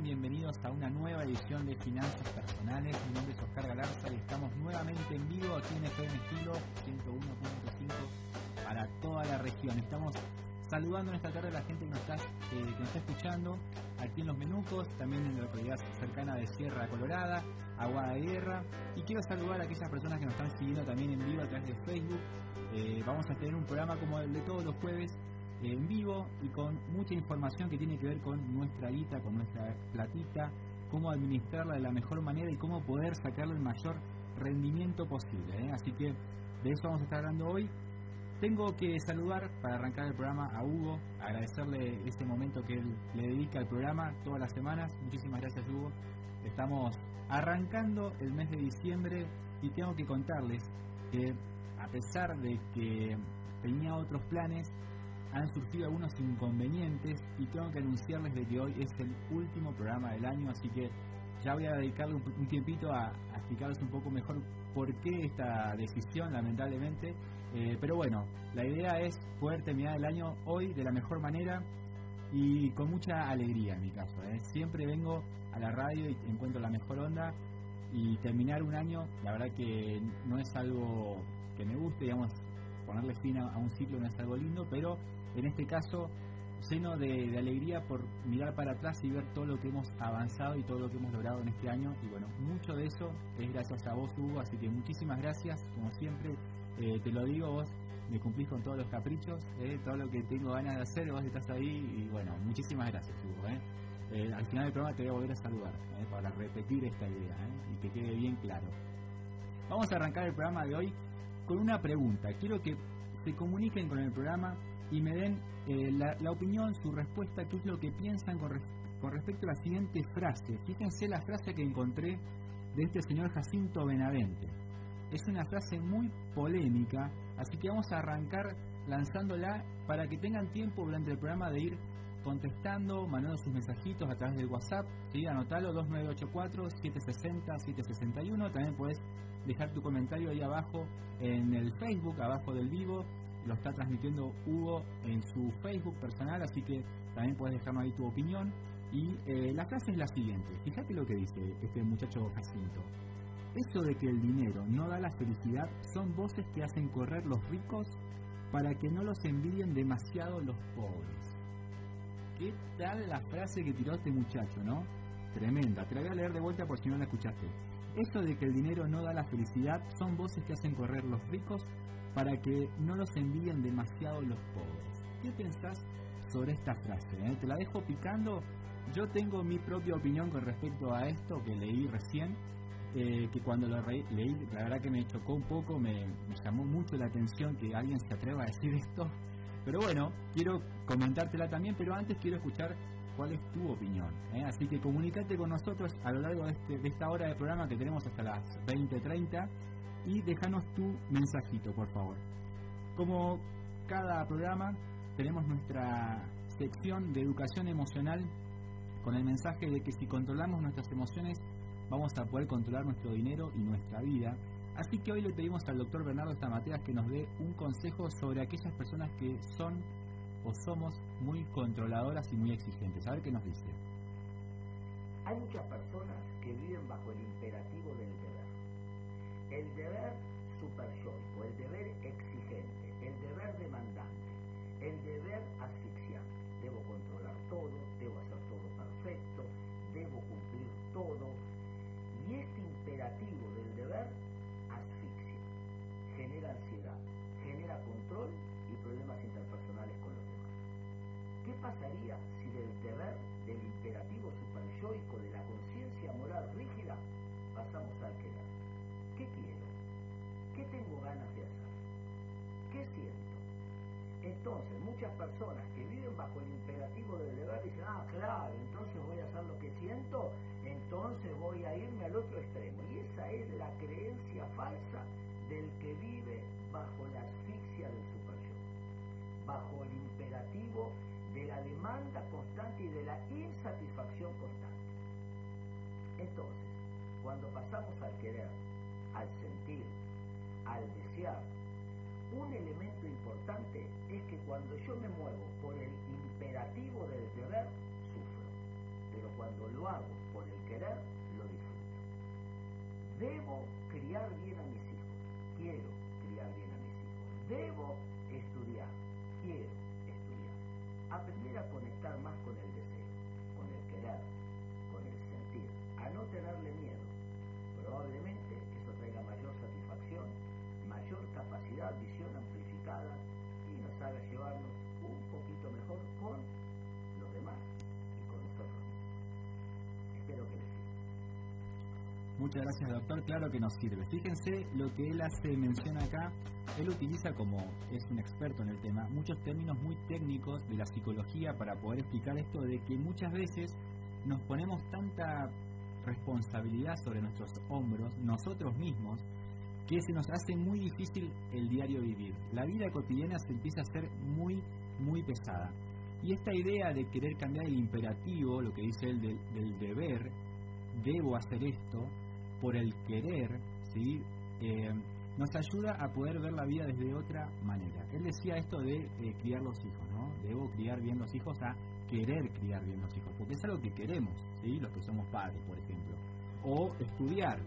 bienvenidos a una nueva edición de Finanzas Personales. Mi nombre es Oscar Galarza y estamos nuevamente en vivo aquí en FM Estilo 101.5 para toda la región. Estamos saludando en esta tarde a la gente que nos está, eh, que nos está escuchando aquí en Los Menucos, también en la localidad cercana de Sierra Colorada, Aguada de Guerra. Y quiero saludar a aquellas personas que nos están siguiendo también en vivo a través de Facebook. Eh, vamos a tener un programa como el de todos los jueves en vivo y con mucha información que tiene que ver con nuestra guita, con nuestra platita, cómo administrarla de la mejor manera y cómo poder sacarle el mayor rendimiento posible. ¿eh? Así que de eso vamos a estar hablando hoy. Tengo que saludar para arrancar el programa a Hugo, agradecerle este momento que él le dedica al programa todas las semanas. Muchísimas gracias Hugo. Estamos arrancando el mes de diciembre y tengo que contarles que a pesar de que tenía otros planes, han surgido algunos inconvenientes y tengo que anunciarles de que hoy es el último programa del año, así que ya voy a dedicarle un, tiempito a, explicarles un poco mejor por qué esta decisión, lamentablemente. Eh, pero bueno, la idea es poder terminar el año hoy de la mejor manera y con mucha alegría en mi caso. ¿eh? Siempre vengo a la radio y encuentro la mejor onda y terminar un año, la verdad que no es algo que me guste, digamos, ponerle fin a un ciclo no es algo lindo, pero en este caso lleno de, alegría por mirar para atrás y ver todo lo que hemos avanzado y todo lo que hemos logrado en este año. Y bueno, mucho de eso es gracias a vos, Hugo, así que muchísimas gracias, como siempre, eh, te lo digo, vos me cumplís con todos los caprichos, eh, todo lo que tengo ganas de hacer, vos estás ahí y bueno, muchísimas gracias, Hugo. Eh. al final del programa te voy a volver a saludar para repetir esta idea y que quede bien claro. Vamos a arrancar el programa de hoy con una pregunta. Quiero que se comuniquen con el programa y me den eh, la, opinión, su respuesta, qué es lo que piensan con, respecto a la siguiente frase. Fíjense la frase que encontré de este señor Jacinto Benavente. Es una frase muy polémica, así que vamos a arrancar lanzándola para que tengan tiempo durante el programa de ir contestando, mandando sus mensajitos a través del WhatsApp. ¿sí? Anotalo 2984-760-761. También puedes dejar tu comentario ahí abajo en el Facebook, abajo del vivo lo está transmitiendo Hugo en su Facebook personal, así que también puedes dejarme ahí tu opinión. Y eh, la frase es la siguiente, fíjate lo que dice este muchacho Jacinto. Eso de que el dinero no da la felicidad son voces que hacen correr los ricos para que no los envidien demasiado los pobres. ¿Qué tal la frase que tiró este muchacho, no? Tremenda, te la voy a leer de vuelta por si no la escuchaste. Eso de que el dinero no da la felicidad son voces que hacen correr los ricos para que no los envíen demasiado los pobres. ¿Qué pensás sobre esta frase? Eh? Te la dejo picando. Yo tengo mi propia opinión con respecto a esto que leí recién, eh, que cuando lo leí, la verdad que me chocó un poco, me, llamó mucho la atención que alguien se atreva a decir esto. Pero bueno, quiero comentártela también, pero antes quiero escuchar cuál es tu opinión. Eh. Así que comunícate con nosotros a lo largo de, este, de esta hora de programa que tenemos hasta las 20.30 y déjanos tu mensajito, por favor. Como cada programa, tenemos nuestra sección de educación emocional con el mensaje de que si controlamos nuestras emociones, vamos a poder controlar nuestro dinero y nuestra vida. Así que hoy le pedimos al doctor Bernardo Stamateas que nos dé un consejo sobre aquellas personas que son o somos muy controladoras y muy exigentes. A ver qué nos dice. Hay muchas personas que viven bajo el imperativo del el deber superyoico, el deber exigente, el deber demandante, el deber asfixiante. Debo controlar todo, Muchas personas que viven bajo el imperativo del deber dicen, ah, claro, entonces voy a hacer lo que siento, entonces voy a irme al otro extremo. Y esa es la creencia falsa del que vive bajo la asfixia del superyo, bajo el imperativo de la demanda constante y de la insatisfacción constante. Entonces, cuando pasamos al querer, al sentir, al desear. Un elemento importante cuando yo me muevo por el imperativo del deber, sufro. pero cuando lo hago por el querer, lo disfruto. Debo criar bien a mis hijos, quiero criar bien a mis hijos. Debo Muchas gracias, doctor. Claro que nos sirve. Fíjense lo que él hace mención acá. Él utiliza, como es un experto en el tema, muchos términos muy técnicos de la psicología para poder explicar esto de que muchas veces nos ponemos tanta responsabilidad sobre nuestros hombros, nosotros mismos, que se nos hace muy difícil el diario vivir. La vida cotidiana se empieza a hacer muy, muy pesada. Y esta idea de querer cambiar el imperativo, lo que dice él del, del deber, debo hacer esto, por el querer, ¿sí? Eh, nos ayuda a poder ver la vida desde otra manera. Él decía esto de eh, criar los hijos, ¿no? Debo criar bien los hijos a querer criar bien los hijos, porque es algo que queremos, ¿sí? Los que somos padres, por ejemplo. O estudiar.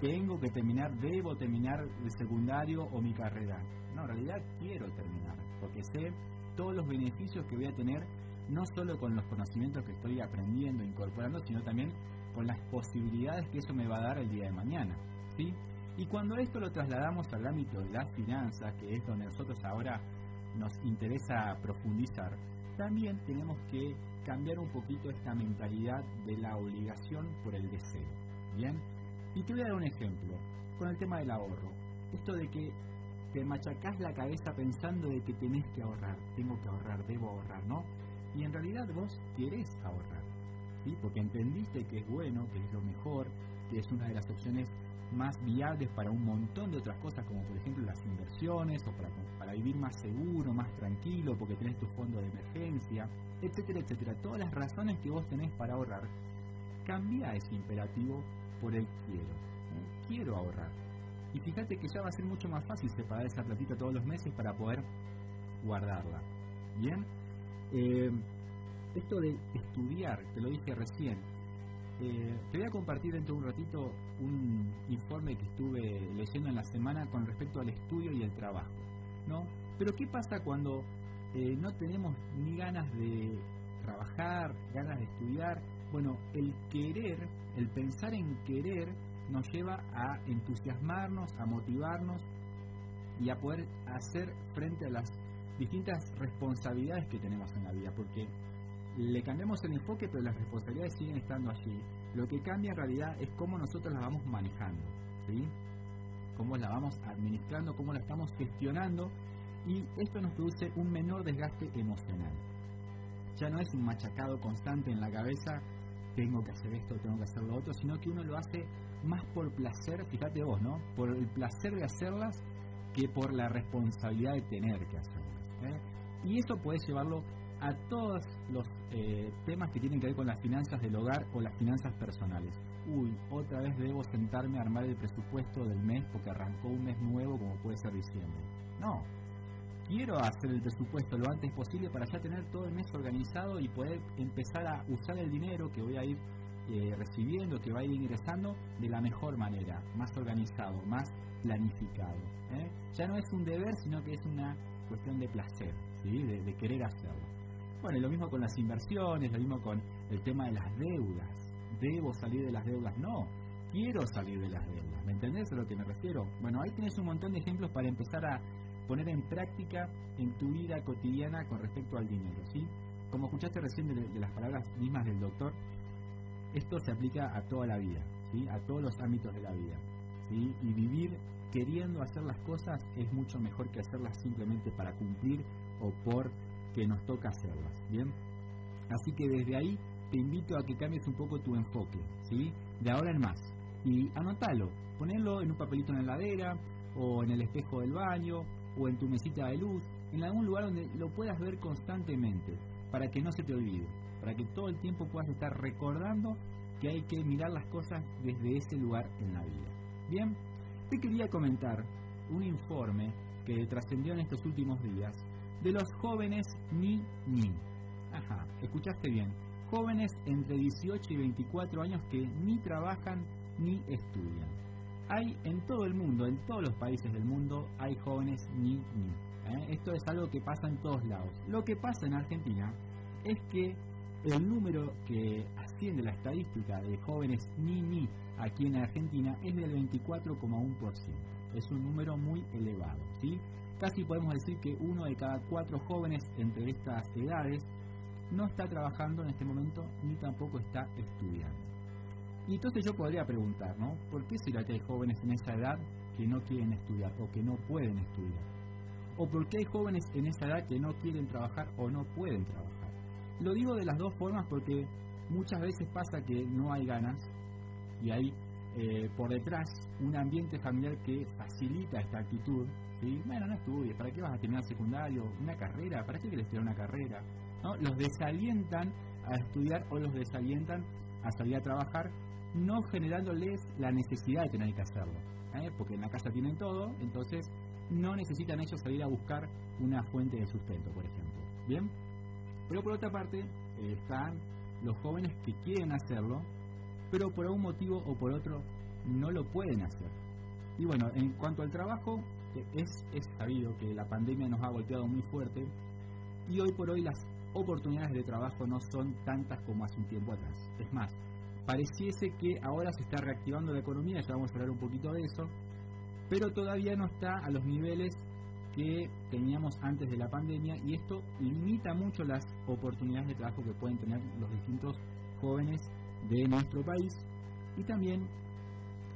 Tengo que terminar, debo terminar el secundario o mi carrera. No, en realidad quiero terminar, porque sé todos los beneficios que voy a tener, no solo con los conocimientos que estoy aprendiendo, incorporando, sino también con las posibilidades que eso me va a dar el día de mañana. ¿sí? Y cuando esto lo trasladamos al ámbito de las finanzas, que es donde nosotros ahora nos interesa profundizar, también tenemos que cambiar un poquito esta mentalidad de la obligación por el deseo. ¿Bien? Y te voy a dar un ejemplo con el tema del ahorro. Esto de que te machacás la cabeza pensando de que tenés que ahorrar, tengo que ahorrar, debo ahorrar, ¿no? Y en realidad vos querés ahorrar, ¿sí? Porque entendiste que es bueno, que es lo mejor, que es una de las opciones más viables para un montón de otras cosas, como por ejemplo las inversiones, o para, para vivir más seguro, más tranquilo, porque tenés tu fondo de emergencia, etcétera, etcétera. Todas las razones que vos tenés para ahorrar, cambia ese imperativo por el quiero. ¿eh? Quiero ahorrar. Y fíjate que ya va a ser mucho más fácil separar esa platita todos los meses para poder guardarla. Bien, eh, esto de estudiar, te lo dije recién, eh, te voy a compartir dentro de un ratito un informe que estuve leyendo en la semana con respecto al estudio y el trabajo. ¿no? Pero ¿qué pasa cuando eh, no tenemos ni ganas de trabajar, ganas de estudiar? Bueno, el querer, el pensar en querer, nos lleva a entusiasmarnos, a motivarnos y a poder hacer frente a las distintas responsabilidades que tenemos en la vida, porque le cambiamos el enfoque, pero las responsabilidades siguen estando allí. Lo que cambia en realidad es cómo nosotros las vamos manejando, ¿sí? Cómo la vamos administrando, cómo la estamos gestionando, y esto nos produce un menor desgaste emocional. Ya no es un machacado constante en la cabeza, tengo que hacer esto, tengo que hacer lo otro, sino que uno lo hace más por placer, fíjate vos, ¿no? Por el placer de hacerlas que por la responsabilidad de tener que hacerlas. ¿eh? Y eso puede llevarlo a todos los eh, temas que tienen que ver con las finanzas del hogar o las finanzas personales. Uy, otra vez debo sentarme a armar el presupuesto del mes porque arrancó un mes nuevo como puede ser diciembre. No, quiero hacer el presupuesto lo antes posible para ya tener todo el mes organizado y poder empezar a usar el dinero que voy a ir eh, recibiendo, que va a ir ingresando de la mejor manera, más organizado, más planificado. ¿eh? Ya no es un deber, sino que es una cuestión de placer, de querer hacerlo. Bueno, y lo mismo con las inversiones, lo mismo con el tema de las deudas. ¿Debo salir de las deudas? No, quiero salir de las deudas. ¿Me entendés a lo que me refiero? Bueno, ahí tienes un montón de ejemplos para empezar a poner en práctica en tu vida cotidiana con respecto al dinero, ¿sí? Como escuchaste recién de, de las palabras mismas del doctor, esto se aplica a toda la vida, ¿sí? A todos los ámbitos de la vida, ¿sí? Y vivir queriendo hacer las cosas es mucho mejor que hacerlas simplemente para cumplir o por que nos toca hacerlas, ¿bien? Así que desde ahí te invito a que cambies un poco tu enfoque, ¿sí? De ahora en más. Y anótalo, ponelo en un papelito en la heladera, o en el espejo del baño, o en tu mesita de luz, en algún lugar donde lo puedas ver constantemente, para que no se te olvide, para que todo el tiempo puedas estar recordando que hay que mirar las cosas desde ese lugar en la vida. Bien, te quería comentar un informe que trascendió en estos últimos días de los jóvenes Ni Ni. Ajá, escuchaste bien. jóvenes entre 18 y 24 años que ni trabajan ni estudian. Hay en todo el mundo, en todos los países del mundo, hay jóvenes ni ni. ¿eh? Esto es algo que pasa en todos lados. Lo que pasa en Argentina es que el número que asciende la estadística de jóvenes ni ni aquí en Argentina es del 24,1%. Es un número muy elevado, ¿sí? Casi podemos decir que uno de cada cuatro jóvenes entre estas edades no está trabajando en este momento ni tampoco está estudiando. Y entonces yo podría preguntar, ¿no? ¿Por qué será que hay jóvenes en esa edad que no quieren estudiar o que no pueden estudiar? ¿O por qué hay jóvenes en esa edad que no quieren trabajar o no pueden trabajar? Lo digo de las dos formas porque muchas veces pasa que no hay ganas y hay eh, por detrás un ambiente familiar que facilita esta actitud. ¿Sí? Bueno, no estudies, ¿para qué vas a terminar secundario? ¿Una carrera? ¿Para qué quieres estudiar una carrera? ¿No? Los desalientan a estudiar o los desalientan a salir a trabajar, no generándoles la necesidad de tener que hacerlo. ¿eh? Porque en la casa tienen todo, entonces no necesitan ellos salir a buscar una fuente de sustento, por ejemplo. ¿Bien? Pero por otra parte, están los jóvenes que quieren hacerlo, pero por algún motivo o por otro no lo pueden hacer. Y bueno, en cuanto al trabajo, es, es sabido que la pandemia nos ha golpeado muy fuerte y hoy por hoy las oportunidades de trabajo no son tantas como hace un tiempo atrás. Es más, pareciese que ahora se está reactivando la economía, ya vamos a hablar un poquito de eso, pero todavía no está a los niveles que teníamos antes de la pandemia y esto limita mucho las oportunidades de trabajo que pueden tener los distintos jóvenes de nuestro país y también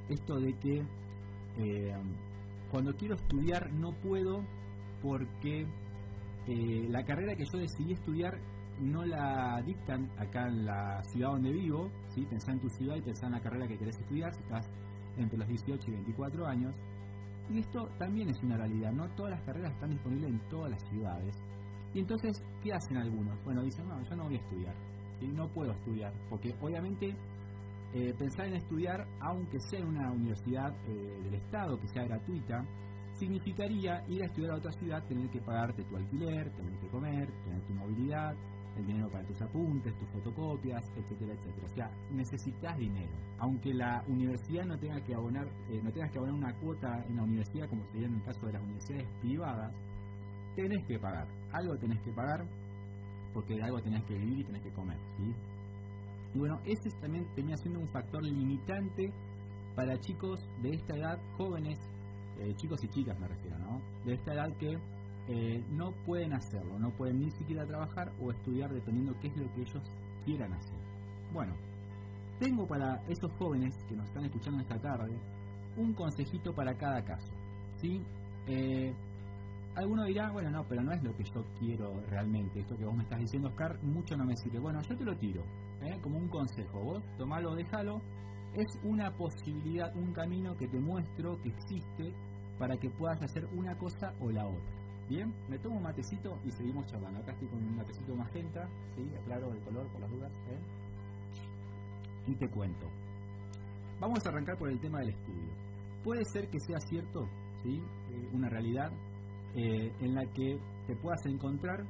esto de que eh, cuando quiero estudiar no puedo porque eh, la carrera que yo decidí estudiar no la dictan acá en la ciudad donde vivo, ¿sí? pensá en tu ciudad y pensá en la carrera que querés estudiar si estás entre los 18 y 24 años. Y esto también es una realidad, no todas las carreras están disponibles en todas las ciudades. Y entonces, ¿qué hacen algunos? Bueno, dicen, no, yo no voy a estudiar, y no puedo estudiar, porque obviamente eh, pensar en estudiar, aunque sea una universidad eh, del Estado, que sea gratuita, significaría ir a estudiar a otra ciudad, tener que pagarte tu alquiler, tener que comer, tener tu movilidad, el dinero para tus apuntes, tus fotocopias, etcétera, etcétera. O sea, necesitas dinero. Aunque la universidad no tenga que abonar, eh, no tengas que abonar una cuota en la universidad, como sería en el caso de las universidades privadas, tenés que pagar. Algo tenés que pagar, porque de algo tenés que vivir y tenés que comer, ¿sí? Y bueno, ese también tenía siendo un factor limitante para chicos de esta edad, jóvenes, eh, chicos y chicas me refiero, ¿no? De esta edad que eh, no pueden hacerlo, no pueden ni siquiera trabajar o estudiar dependiendo qué es lo que ellos quieran hacer. Bueno, tengo para esos jóvenes que nos están escuchando esta tarde un consejito para cada caso. ¿sí? Eh, alguno dirá, bueno, no, pero no es lo que yo quiero realmente. Esto que vos me estás diciendo, Oscar, mucho no me sirve. Bueno, yo te lo tiro, ¿eh? como un consejo. Vos tomalo, déjalo. Es una posibilidad, un camino que te muestro que existe para que puedas hacer una cosa o la otra. Bien, me tomo un matecito y seguimos charlando. Acá estoy con un matecito magenta, ¿sí? Aclaro el color por las dudas. ¿eh? Y te cuento. Vamos a arrancar por el tema del estudio. Puede ser que sea cierto, ¿sí? Eh, una realidad en la que te puedas encontrar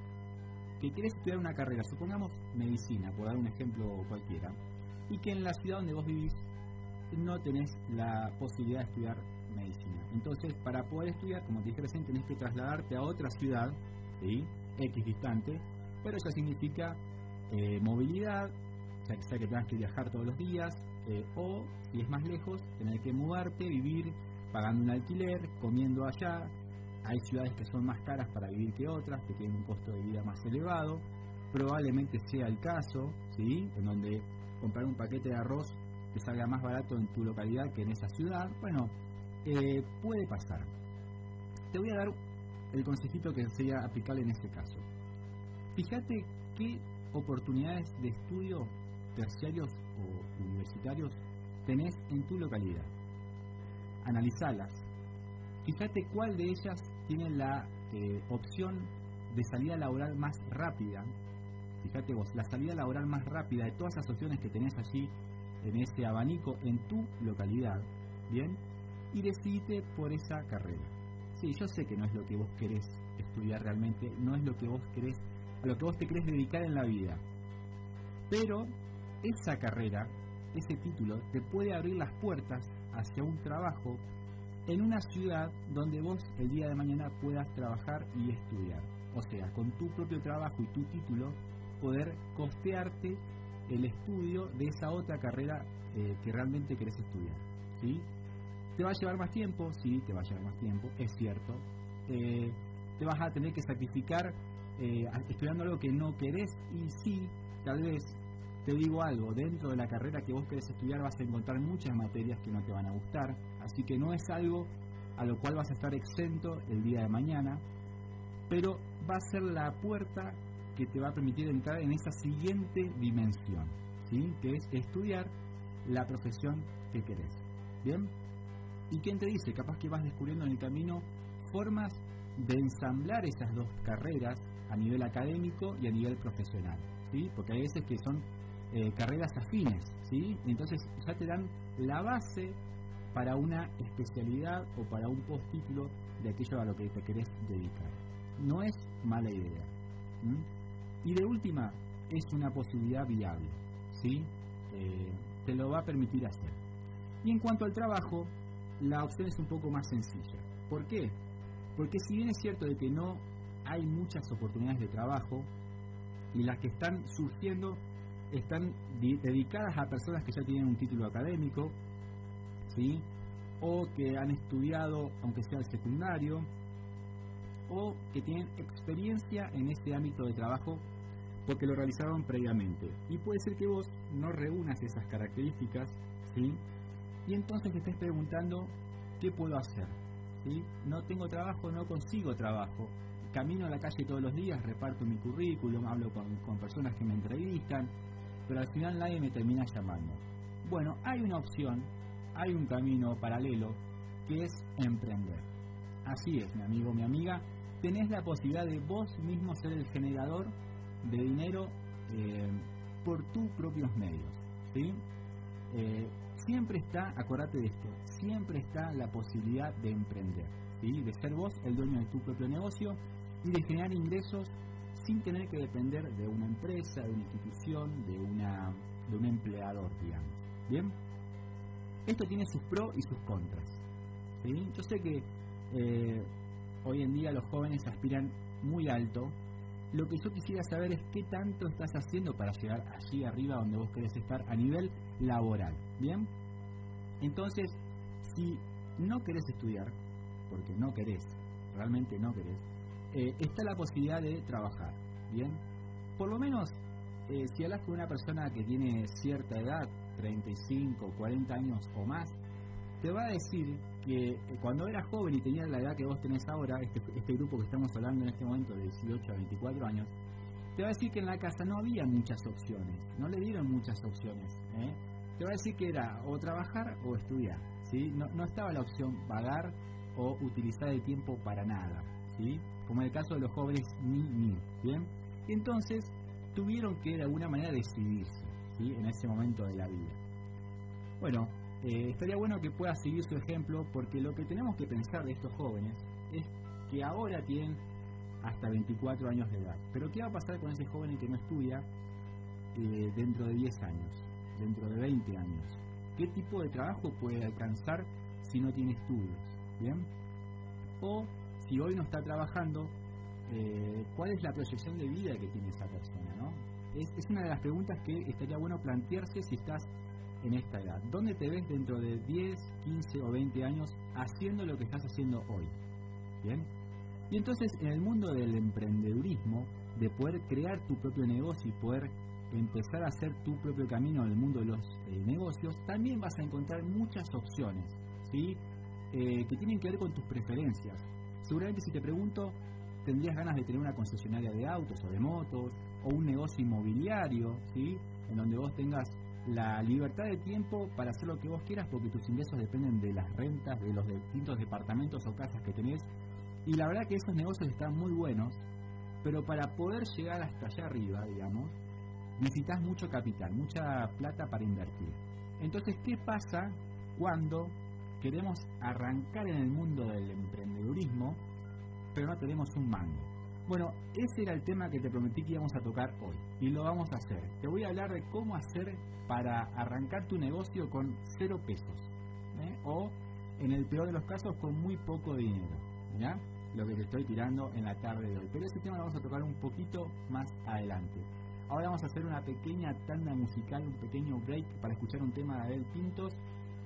que quieres estudiar una carrera, supongamos medicina, por dar un ejemplo cualquiera, y que en la ciudad donde vos vivís no tenés la posibilidad de estudiar medicina. Entonces, para poder estudiar, como te dije recién, tenés que trasladarte a otra ciudad. X distante, pero eso significa eh, movilidad, o sea, que tengas que viajar todos los días, eh, o si es más lejos, tener que mudarte, vivir pagando un alquiler, comiendo allá. Hay ciudades que son más caras para vivir que otras, que tienen un costo de vida más elevado. Probablemente sea el caso, ¿sí? En donde comprar un paquete de arroz te salga más barato en tu localidad que en esa ciudad. Bueno, eh, puede pasar. Te voy a dar el consejito que sería aplicable en este caso. Fíjate qué oportunidades de estudio terciarios o universitarios tenés en tu localidad. Analizalas. Fíjate cuál de ellas tiene la eh, opción de salida laboral más rápida. Fíjate vos, la salida laboral más rápida de todas las opciones que tenés allí en ese abanico en tu localidad. Bien, y decidite por esa carrera. Sí, yo sé que no es lo que vos querés estudiar realmente, no es lo que vos querés, a lo que vos te querés dedicar en la vida. Pero esa carrera, ese título, te puede abrir las puertas hacia un trabajo en una ciudad donde vos el día de mañana puedas trabajar y estudiar. O sea, con tu propio trabajo y tu título, poder costearte el estudio de esa otra carrera eh, que realmente querés estudiar. ¿sí? ¿Te va a llevar más tiempo? Sí, te va a llevar más tiempo, es cierto. Eh, te vas a tener que sacrificar eh, estudiando algo que no querés y sí, tal vez te digo algo, dentro de la carrera que vos querés estudiar vas a encontrar muchas materias que no te van a gustar, así que no es algo a lo cual vas a estar exento el día de mañana, pero va a ser la puerta que te va a permitir entrar en esa siguiente dimensión, ¿sí? que es estudiar la profesión que querés. ¿Bien? ¿Y quién te dice? Capaz que vas descubriendo en el camino formas de ensamblar esas dos carreras a nivel académico y a nivel profesional, ¿sí? Porque hay veces que son eh, carreras afines, ¿sí? Entonces ya te dan la base para una especialidad o para un postítulo de aquello a lo que te querés dedicar. No es mala idea. Y de última, es una posibilidad viable, ¿sí? Eh, te lo va a permitir hacer. Y en cuanto al trabajo, la opción es un poco más sencilla. ¿Por qué? Porque si bien es cierto de que no hay muchas oportunidades de trabajo y las que están surgiendo están dedicadas a personas que ya tienen un título académico, ¿sí? o que han estudiado, aunque sea el secundario, o que tienen experiencia en este ámbito de trabajo porque lo realizaron previamente. Y puede ser que vos no reúnas esas características, ¿sí? Y entonces te estés preguntando, ¿qué puedo hacer? ¿Sí? No tengo trabajo, no consigo trabajo camino a la calle todos los días, reparto mi currículum, hablo con, personas que me entrevistan, pero al final nadie me termina llamando. Bueno, hay una opción, hay un camino paralelo que es emprender. Así es, mi amigo, mi amiga, tenés la posibilidad de vos mismo ser el generador de dinero eh, por tus propios medios. ¿sí? Eh, siempre está, acordate de esto, siempre está la posibilidad de emprender, ¿sí? de ser vos el dueño de tu propio negocio y de generar ingresos sin tener que depender de una empresa, de una institución, de, una, de un empleador, digamos. ¿Bien? Esto tiene sus pros y sus contras. Yo sé que eh, hoy en día los jóvenes aspiran muy alto. Lo que yo quisiera saber es qué tanto estás haciendo para llegar allí arriba donde vos querés estar a nivel laboral. ¿Bien? Entonces, si no querés estudiar, porque no querés, realmente no querés, eh, está la posibilidad de trabajar, ¿bien? Por lo menos, eh, si hablas con una persona que tiene cierta edad, 35, 40 años o más, te va a decir que eh, cuando era joven y tenía la edad que vos tenés ahora, este, este, grupo que estamos hablando en este momento de 18 a 24 años, te va a decir que en la casa no había muchas opciones, no le dieron muchas opciones. Te va a decir que era o trabajar o estudiar, ¿sí? No, no estaba la opción pagar o utilizar el tiempo para nada, como el caso de los jóvenes ni ni, ¿bien? Y entonces tuvieron que de alguna manera decidirse. En ese momento de la vida. Bueno, eh, estaría bueno que pueda seguir su ejemplo porque lo que tenemos que pensar de estos jóvenes es que ahora tienen hasta 24 años de edad. Pero ¿qué va a pasar con ese joven que no estudia eh, dentro de 10 años, dentro de 20 años? ¿Qué tipo de trabajo puede alcanzar si no tiene estudios? ¿Bien? O si hoy no está trabajando, eh, ¿cuál es la proyección de vida que tiene esa persona? es, una de las preguntas que estaría bueno plantearse si estás en esta edad. ¿Dónde te ves dentro de 10, 15 o 20 años haciendo lo que estás haciendo hoy? ¿Bien? Y entonces en el mundo del emprendedurismo, de poder crear tu propio negocio y poder empezar a hacer tu propio camino en el mundo de los eh, negocios, también vas a encontrar muchas opciones, ¿sí? Eh, que tienen que ver con tus preferencias. Seguramente si te pregunto, tendrías ganas de tener una concesionaria de autos o de motos, o un negocio inmobiliario, ¿sí? En donde vos tengas la libertad de tiempo para hacer lo que vos quieras porque tus ingresos dependen de las rentas de los distintos departamentos o casas que tenés. Y la verdad que esos negocios están muy buenos, pero para poder llegar hasta allá arriba, digamos, necesitas mucho capital, mucha plata para invertir. Entonces, ¿qué pasa cuando queremos arrancar en el mundo del emprendedurismo, pero no tenemos un mango. Bueno, ese era el tema que te prometí que íbamos a tocar hoy y lo vamos a hacer. Te voy a hablar de cómo hacer para arrancar tu negocio con cero pesos ¿eh? o en el peor de los casos con muy poco dinero, ¿ya? Lo que te estoy tirando en la tarde de hoy. Pero ese tema lo vamos a tocar un poquito más adelante. Ahora vamos a hacer una pequeña tanda musical, un pequeño break para escuchar un tema de Abel Pintos,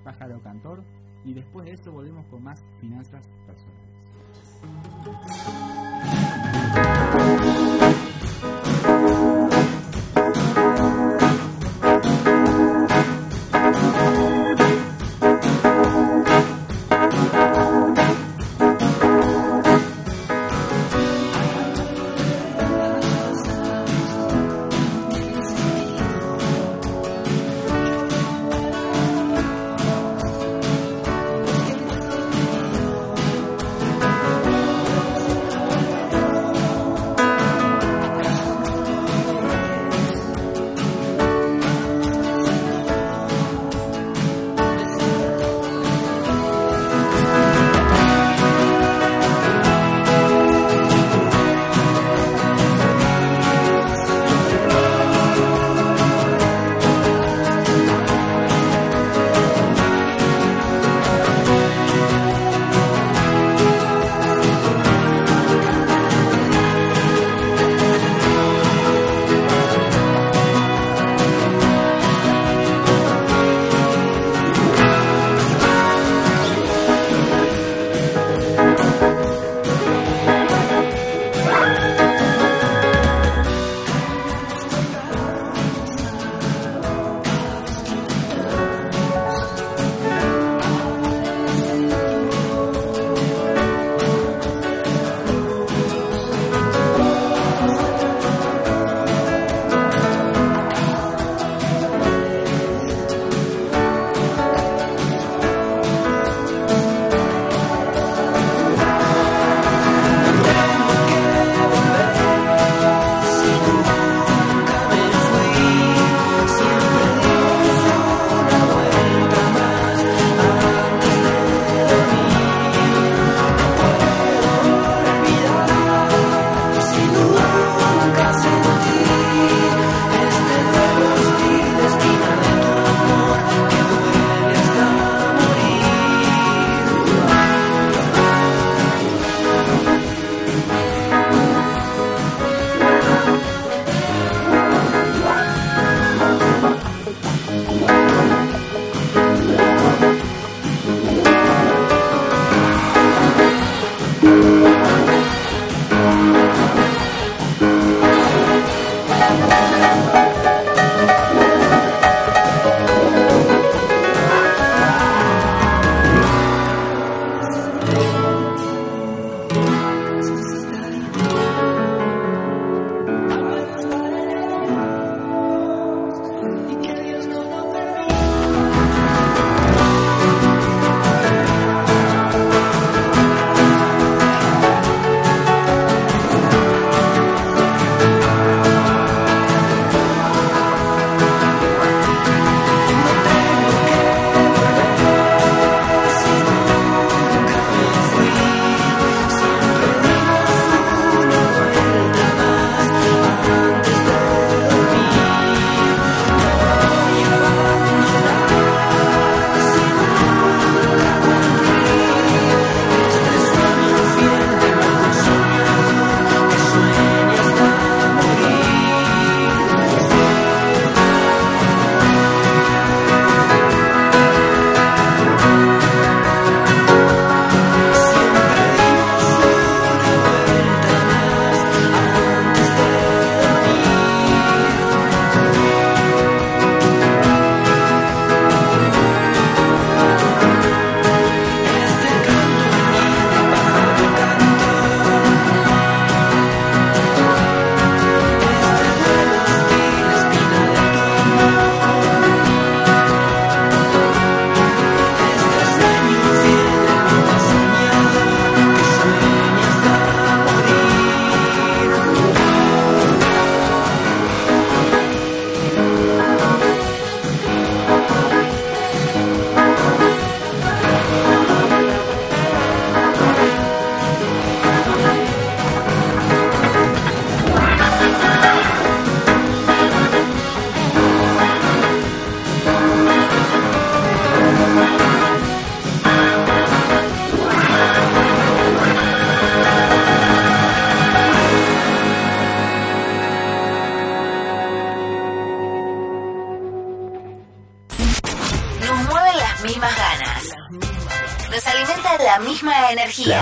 Pájaro Cantor, y después de eso volvemos con más finanzas personales.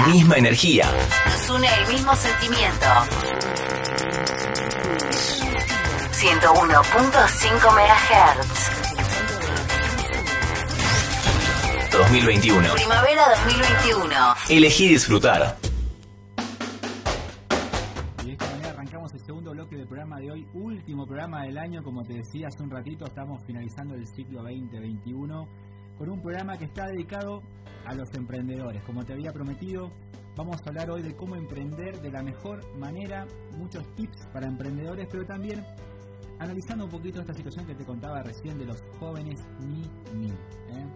La misma energía. Nos une el mismo sentimiento. 101.5 MHz. 2021. Primavera 2021. Elegí disfrutar. Y de esta manera arrancamos el segundo bloque del programa de hoy, último programa del año, como te decía hace un ratito, estamos finalizando el ciclo 2021 con un programa que está dedicado a los emprendedores. Como te había prometido, vamos a hablar hoy de cómo emprender de la mejor manera, muchos tips para emprendedores, pero también analizando un poquito esta situación que te contaba recién de los jóvenes ni ni. ¿eh?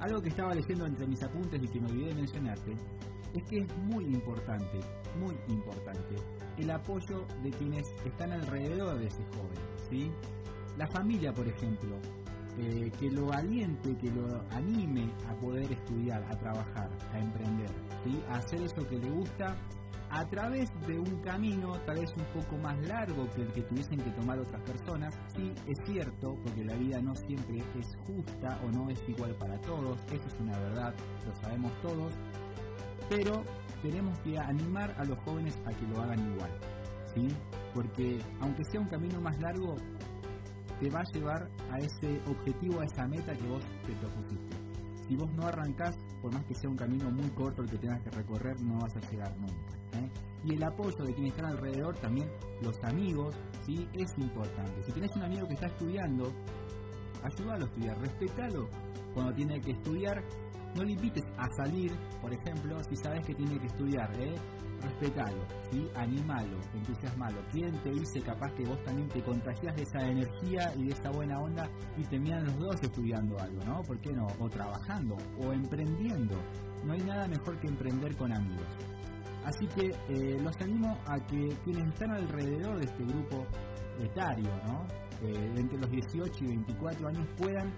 Algo que estaba leyendo entre mis apuntes y que me olvidé de mencionarte es que es muy importante, muy importante, el apoyo de quienes están alrededor de ese joven, ¿sí? La familia, por ejemplo, eh, que lo aliente, que lo anime a trabajar, a emprender, ¿sí? A hacer eso que le gusta a través de un camino tal vez un poco más largo que el que tuviesen que tomar otras personas. Sí, es cierto, porque la vida no siempre es justa o no es igual para todos, eso es una verdad, lo sabemos todos, pero tenemos que animar a los jóvenes a que lo hagan igual, ¿sí? Porque aunque sea un camino más largo, te va a llevar a ese objetivo, a esa meta que vos te propusiste. Si vos no arrancás, por más que sea un camino muy corto el que tengas que recorrer, no vas a llegar nunca. ¿eh? Y el apoyo de quienes están alrededor, también los amigos, ¿sí? es importante. Si tenés un amigo que está estudiando, ayúdalo a estudiar, respetalo cuando tiene que estudiar, no le invites a salir, por ejemplo, si sabes que tiene que estudiar, ¿eh? respetalo, ¿sí? animalo, entusiasmalo. ¿Quién te dice capaz que vos también te contagias de esa energía y de esa buena onda y terminan los dos estudiando algo, ¿no? ¿Por qué no? O trabajando, o emprendiendo. No hay nada mejor que emprender con amigos. Así que eh, los animo a que quienes están alrededor de este grupo etario, ¿no? Eh, entre los 18 y 24 años puedan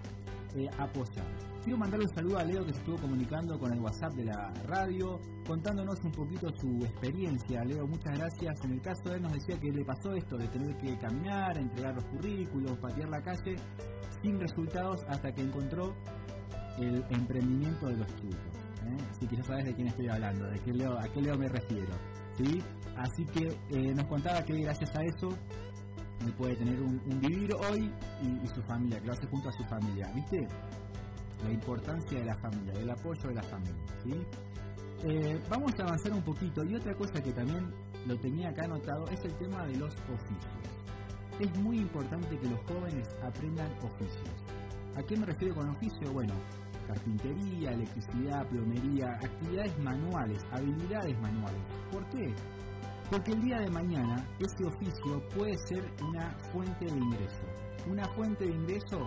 eh, apoyar. Quiero mandarle un saludo a Leo que se estuvo comunicando con el WhatsApp de la radio, contándonos un poquito su experiencia. Leo, muchas gracias. En el caso de él nos decía que le pasó esto de tener que caminar, entregar los currículos, patear la calle, sin resultados hasta que encontró el emprendimiento de los chicos. ¿eh? Así que ya sabes de quién estoy hablando, de qué Leo, a qué Leo me refiero. ¿sí? Así que eh, nos contaba que gracias a eso puede tener un, un vivir hoy y, y, su familia, que lo hace junto a su familia. ¿Viste? La importancia de la familia, del apoyo de la familia. ¿sí? Eh, vamos a avanzar un poquito. Y otra cosa que también lo tenía acá anotado es el tema de los oficios. Es muy importante que los jóvenes aprendan oficios. ¿A qué me refiero con oficio? Bueno, carpintería, electricidad, plomería, actividades manuales, habilidades manuales. ¿Por qué? Porque el día de mañana ese oficio puede ser una fuente de ingreso. Una fuente de ingreso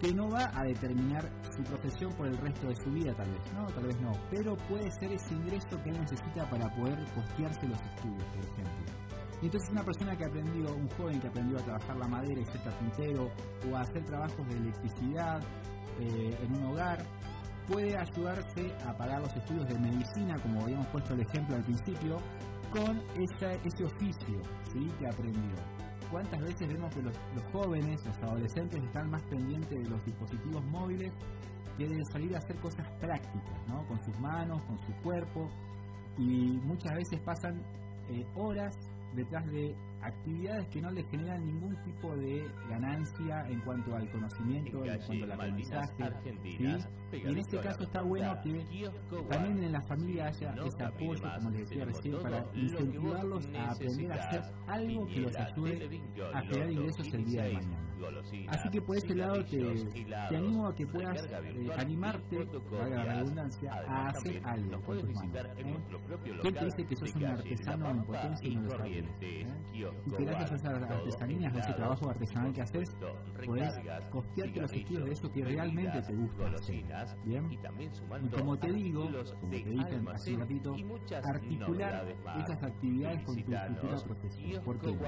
que no va a determinar su profesión por el resto de su vida, tal vez, no, tal vez no, pero puede ser ese ingreso que él necesita para poder costearse los estudios, por ejemplo. Y entonces una persona que aprendió, un joven que aprendió a trabajar la madera y ser carpintero, o a hacer trabajos de electricidad eh, en un hogar, puede ayudarse a pagar los estudios de medicina, como habíamos puesto el ejemplo al principio, con ese oficio ¿sí? que aprendió. ¿Cuántas veces vemos que los, jóvenes, los adolescentes están más pendientes de los dispositivos móviles que de salir a hacer cosas prácticas, ¿no? con sus manos, con su cuerpo? Y muchas veces pasan eh, horas detrás de actividades que no les generan ningún tipo de ganancia en cuanto al conocimiento, en, cuanto al aprendizaje. ¿sí? Y en este caso está bueno que también en la familia haya ese apoyo, como les decía recién, para incentivarlos a aprender a hacer algo que los ayude a crear ingresos el día de mañana. Así que por ese lado te, te animo a que puedas eh, animarte, valga la redundancia, a hacer algo con tus manos. ¿eh? ¿Quién te dice que sos un artesano en potencia y no lo sabes? ¿eh? Y que gracias a esas artesanías, a ese trabajo artesanal que haces, podés costearte los estudios de eso que realmente te gusta hacer. ¿Bien? Y como te digo, como te dije hace un ratito, articular esas actividades con tu futura profesión. ¿Por qué?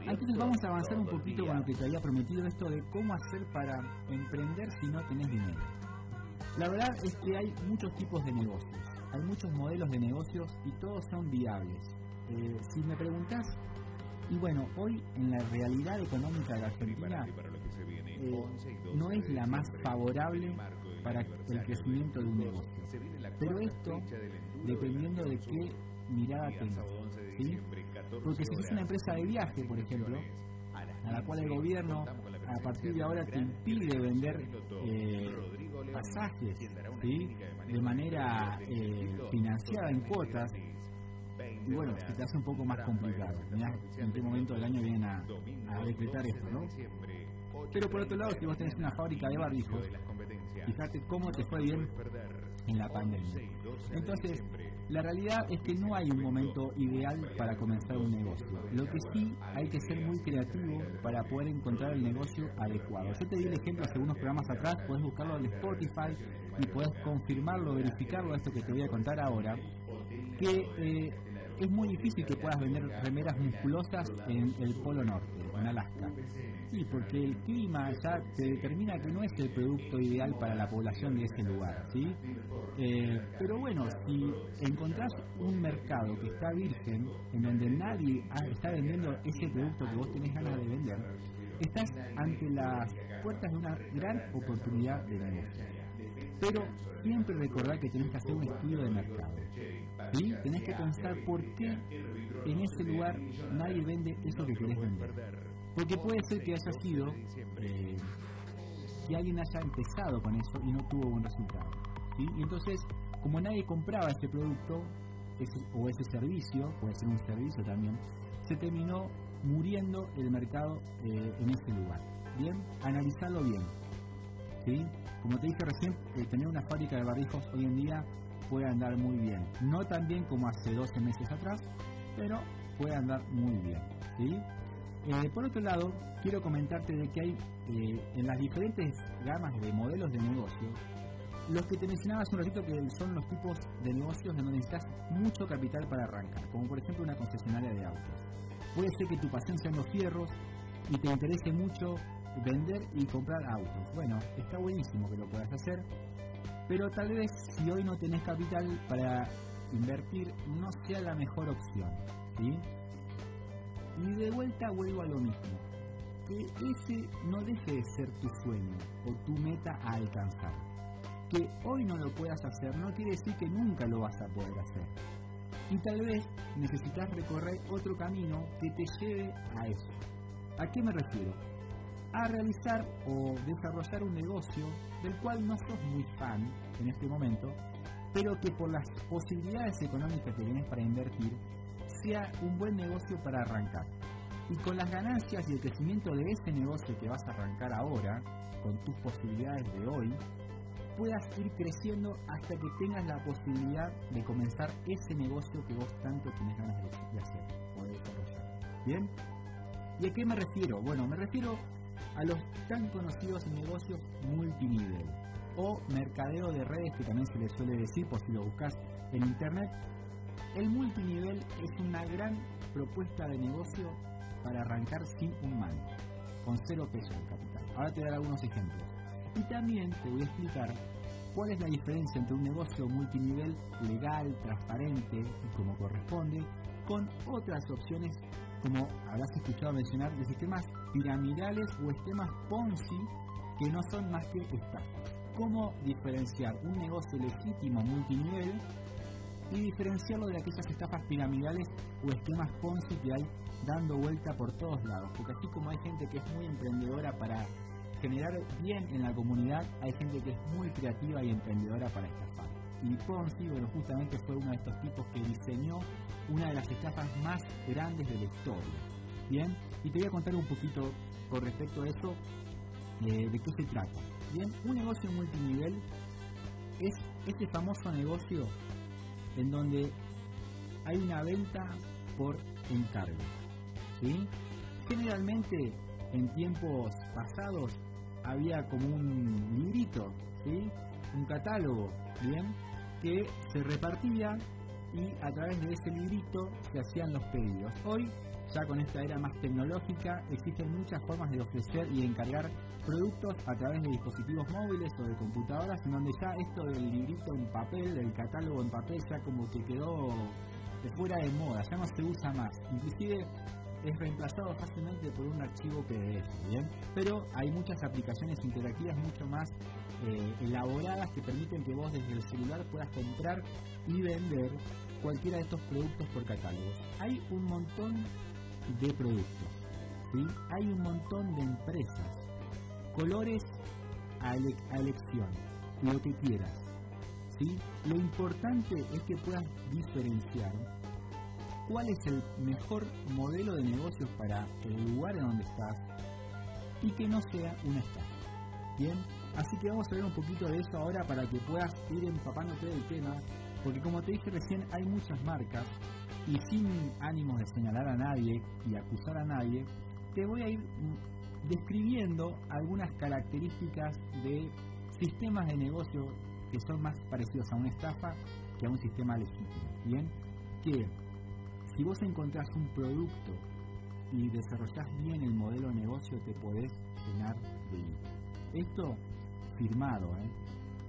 Entonces vamos a avanzar un poquito con lo que te había prometido esto de cómo hacer para emprender si no tenés dinero. La verdad es que hay muchos tipos de negocios, hay muchos modelos de negocios y todos son viables. Eh, si me preguntás Y bueno, hoy en la realidad económica de Argentina eh, no es la más favorable para el crecimiento de un negocio. Pero esto dependiendo de qué mirada tengas. ¿sí? Porque si es una empresa de viaje, por ejemplo, a la cual el gobierno a partir de ahora te impide vender eh, pasajes ¿sí? de manera eh, financiada en cuotas, y bueno, se te hace un poco más complicado. Mirá en qué momento del año vienen a, a decretar esto, ¿no? Pero por otro lado, si vos tenés una fábrica de barbijos, fíjate cómo te fue bien en la pandemia. Entonces, la realidad es que no hay un momento ideal para comenzar un negocio. Lo que sí hay que ser muy creativo para poder encontrar el negocio adecuado. Yo te di el ejemplo hace unos programas atrás, puedes buscarlo en Spotify y puedes confirmarlo, verificarlo, esto que te voy a contar ahora, que eh, es muy difícil que puedas vender remeras musculosas en el Polo Norte, en Alaska. Sí, porque el clima ya te determina que no es el producto ideal para la población de ese lugar, ¿sí? Eh, pero bueno, si encontrás un mercado que está virgen, en donde nadie está vendiendo ese producto que vos tenés ganas de vender, estás ante las puertas de una gran oportunidad de negocio. Pero siempre recordar que tenés que hacer un estudio de mercado. ¿sí? Tenés que pensar por qué en ese lugar nadie vende eso que querés vender. Porque puede ser que haya sido eh, que alguien haya empezado con eso y no tuvo buen resultado. Y entonces, como nadie compraba ese producto o ese servicio, puede ser un servicio también, se terminó muriendo el mercado eh, en ese lugar. Bien, analizarlo bien. ¿sí? Como te dije recién, eh, tener una fábrica de barbijos hoy en día puede andar muy bien. No tan bien como hace 12 meses atrás, pero puede andar muy bien. ¿sí? Eh, por otro lado, quiero comentarte de que hay eh, en las diferentes gamas de modelos de negocio, los que te mencionaba hace un ratito que son los tipos de negocios donde necesitas mucho capital para arrancar, como por ejemplo una concesionaria de autos. Puede ser que tu pasión sean los fierros y te interese mucho vender y comprar autos. Bueno, está buenísimo que lo puedas hacer, pero tal vez si hoy no tenés capital para invertir no sea la mejor opción. ¿sí? Y de vuelta vuelvo a lo mismo. Que ese no deje de ser tu sueño o tu meta a alcanzar. Que hoy no lo puedas hacer no quiere decir que nunca lo vas a poder hacer. Y tal vez necesitas recorrer otro camino que te lleve a eso. ¿A qué me refiero? A realizar o desarrollar un negocio del cual no sos muy fan en este momento, pero que por las posibilidades económicas que tienes para invertir, sea un buen negocio para arrancar. Y con las ganancias y el crecimiento de ese negocio que vas a arrancar ahora, con tus posibilidades de hoy, puedas ir creciendo hasta que tengas la posibilidad de comenzar ese negocio que vos tanto tenés ganas de hacer o de desarrollar. ¿Bien? ¿Y a qué me refiero? Bueno, me refiero a los tan conocidos negocios multinivel o mercadeo de redes que también se les suele decir por si lo buscas en internet. El multinivel es una gran propuesta de negocio para arrancar sin un mango, con cero pesos de capital. Ahora te daré algunos ejemplos. Y también te voy a explicar cuál es la diferencia entre un negocio multinivel legal, transparente y como corresponde, con otras opciones como habrás escuchado mencionar de sistemas piramidales o esquemas Ponzi que no son más que estafas. ¿Cómo diferenciar un negocio legítimo multinivel y diferenciarlo de aquellas estafas piramidales o esquemas Ponzi que hay dando vuelta por todos lados? Porque así como hay gente que es muy emprendedora para generar bien en la comunidad, hay gente que es muy creativa y emprendedora para estafar. Y Ponzi, bueno, justamente fue uno de estos tipos que diseñó una de las estafas más grandes de la historia. Bien, y te voy a contar un poquito con respecto a eso, eh, de qué se trata. Bien, un negocio multinivel es este famoso negocio en donde hay una venta por encargo. ¿sí? Generalmente en tiempos pasados había como un librito, ¿sí? un catálogo, bien, que se repartía y a través de ese librito se hacían los pedidos. Hoy, ya con esta era más tecnológica, existen muchas formas de ofrecer y encargar productos a través de dispositivos móviles o de computadoras, en donde ya esto del librito en papel, del catálogo en papel, ya como que quedó fuera de moda, ya no se usa más. Inclusive es reemplazado fácilmente por un archivo PDF, ¿bien? Pero hay muchas aplicaciones interactivas mucho más eh, elaboradas que permiten que vos desde el celular puedas comprar y vender cualquiera de estos productos por catálogo. Hay un montón de productos, ¿sí? Hay un montón de empresas, colores a, ele- a elección, lo que quieras, ¿sí? Lo importante es que puedas diferenciar cuál es el mejor modelo de negocios para el lugar en donde estás y que no sea una estafa. Bien, así que vamos a ver un poquito de eso ahora para que puedas ir empapándote del tema, porque como te dije recién hay muchas marcas y sin ánimos de señalar a nadie y acusar a nadie, te voy a ir describiendo algunas características de sistemas de negocio que son más parecidos a una estafa que a un sistema legítimo. Bien, que si vos encontrás un producto y desarrollás bien el modelo de negocio, te podés llenar de. Esto firmado, ¿eh?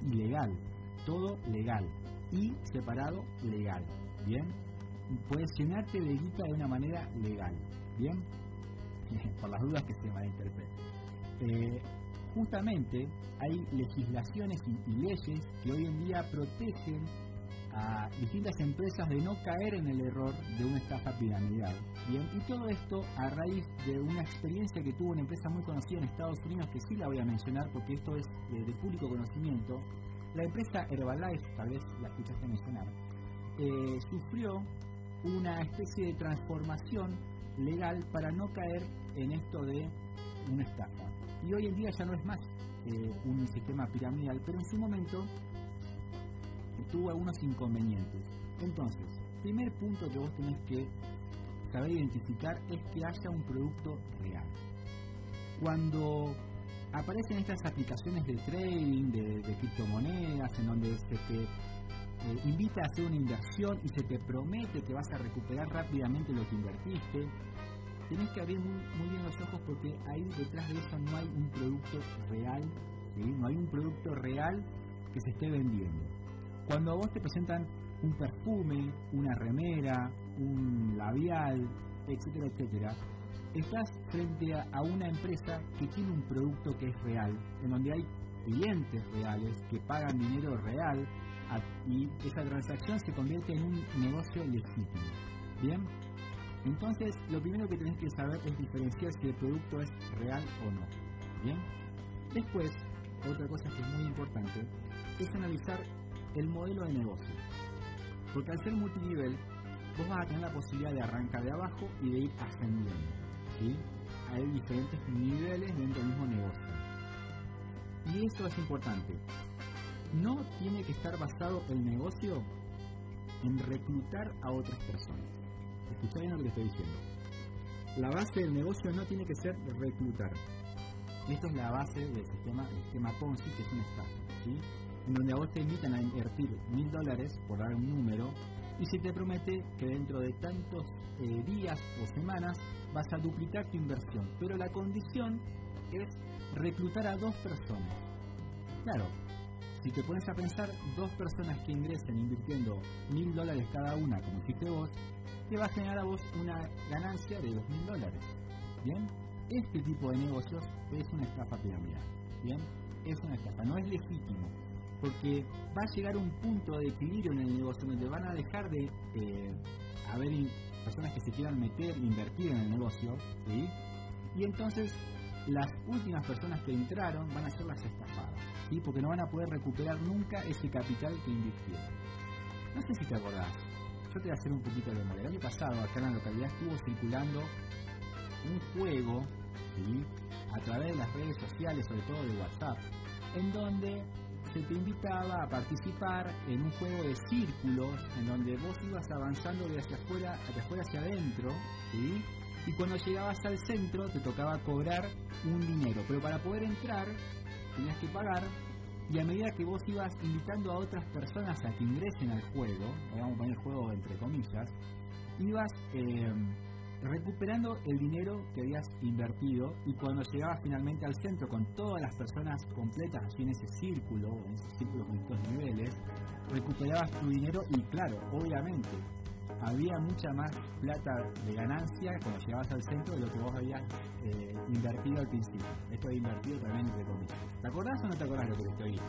y legal, todo legal y separado legal, ¿bien? Puedes llenarte de guita de una manera legal, ¿bien? Por las dudas que se malinterprete. Eh, justamente hay legislaciones y, leyes que hoy en día protegen a distintas empresas de no caer en el error de una estafa piramidal. Bien, y todo esto a raíz de una experiencia que tuvo una empresa muy conocida en Estados Unidos, que sí la voy a mencionar porque esto es de, de público conocimiento. La empresa Herbalife, tal vez la escuchaste mencionar, eh, sufrió una especie de transformación legal para no caer en esto de una estafa. Y hoy en día ya no es más eh, un sistema piramidal, pero en su momento tuvo algunos inconvenientes. Entonces, primer punto que vos tenés que saber identificar es que haya un producto real. Cuando aparecen estas aplicaciones de trading, de, criptomonedas, en donde se te invita a hacer una inversión y se te promete que vas a recuperar rápidamente lo que invertiste, tenés que abrir muy, bien los ojos porque ahí detrás de eso no hay un producto real, no hay un producto real que se esté vendiendo. Cuando a vos te presentan un perfume, una remera, un labial, etcétera, etcétera, estás frente a, una empresa que tiene un producto que es real, en donde hay clientes reales que pagan dinero real y esa transacción se convierte en un negocio legítimo. ¿Bien? Entonces, lo primero que tenés que saber es diferenciar si el producto es real o no. ¿Bien? Después, otra cosa que es muy importante es analizar el modelo de negocio. Porque al ser multinivel, vos vas a tener la posibilidad de arrancar de abajo y de ir ascendiendo. ¿sí? Hay diferentes niveles dentro del mismo negocio. Y esto es importante. No tiene que estar basado el negocio en reclutar a otras personas. Escucha bien lo que te estoy diciendo. La base del negocio no tiene que ser reclutar. Esto es la base del sistema, el sistema Ponzi, que es una estafa, ¿sí? En donde a vos te invitan a invertir mil dólares, por dar un número, y se te promete que dentro de tantos eh, días o semanas vas a duplicar tu inversión. Pero la condición es reclutar a dos personas. Claro, si te pones a pensar, dos personas que ingresen invirtiendo mil dólares cada una, como hiciste vos, te va a generar a vos una ganancia de dos mil dólares. ¿Bien? Este tipo de negocios es una estafa piramidal. ¿Bien? Es una estafa, no es legítimo. Porque va a llegar un punto de equilibrio en el negocio donde van a dejar de eh, haber personas que se quieran meter, invertir en el negocio, ¿sí? Y entonces las últimas personas que entraron van a ser las estafadas, ¿sí? Porque no van a poder recuperar nunca ese capital que invirtieron. No sé si te acordás, yo te voy a hacer un poquito de memoria. El año pasado acá en la localidad estuvo circulando un juego, ¿sí? A través de las redes sociales, sobre todo de WhatsApp, en donde se te invitaba a participar en un juego de círculos en donde vos ibas avanzando de hacia afuera, de afuera hacia adentro, ¿sí? y cuando llegabas al centro te tocaba cobrar un dinero, pero para poder entrar tenías que pagar y a medida que vos ibas invitando a otras personas a que ingresen al juego, vamos a poner juego entre comillas, ibas eh, recuperando el dinero que habías invertido y cuando llegabas finalmente al centro con todas las personas completas allí en ese círculo, en ese círculo con estos niveles, recuperabas tu dinero y claro, obviamente, había mucha más plata de ganancia cuando llegabas al centro de lo que vos habías eh, invertido al principio. Esto de invertido también entre comillas. ¿Te acordás o no te acordás lo que te estoy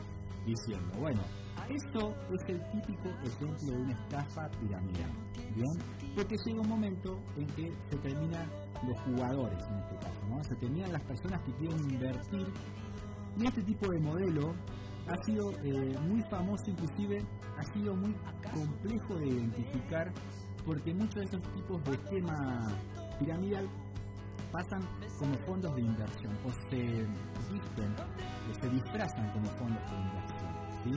diciendo? Bueno, eso es el típico ejemplo de una estafa piramidal. ¿Bien? Porque llega un momento en que se terminan los jugadores en este caso, ¿no? Se terminan las personas que quieren invertir. Y este tipo de modelo ha sido eh, muy famoso, inclusive ha sido muy complejo de identificar porque muchos de esos tipos de esquema piramidal pasan como fondos de inversión o se visten o se disfrazan como fondos de inversión. ¿sí?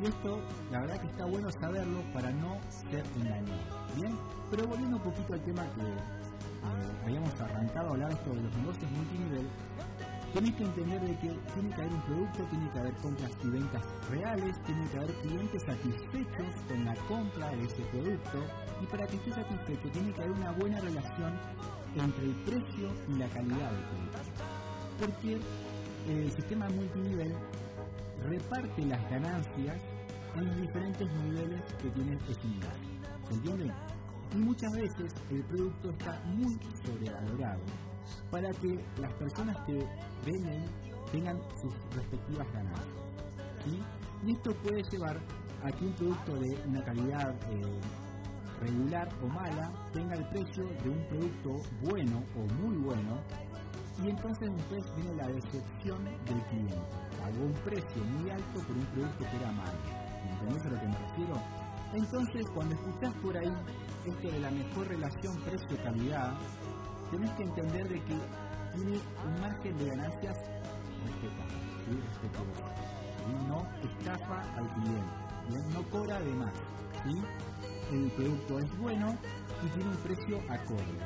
Y esto, la verdad que está bueno saberlo para no ser engañado. Bien, pero volviendo un poquito al tema que eh, habíamos arrancado a hablar esto de los negocios multinivel, Tienes que entender de que tiene que haber un producto, tiene que haber compras y ventas reales, tiene que haber clientes satisfechos con la compra de ese producto y para que esté satisfecho tiene que haber una buena relación entre el precio y la calidad del producto. Porque el sistema multinivel reparte las ganancias en los diferentes niveles que tiene nivel. ¿Se entiende? Y muchas veces el producto está muy sobrevalorado para que las personas que venden tengan sus respectivas ganancias. Y esto puede llevar a que un producto de una calidad eh, regular o mala tenga el precio de un producto bueno o muy bueno y entonces después viene la decepción del cliente. Pagó un precio muy alto por un producto que era malo. ¿Entendés a lo que me refiero? Entonces, cuando escuchás por ahí esto de la mejor relación precio-calidad, tenés que entender de que tiene un margen de ganancias respetable, ¿sí? no estafa al cliente, no cobra de más, el producto es bueno y tiene un precio acorde.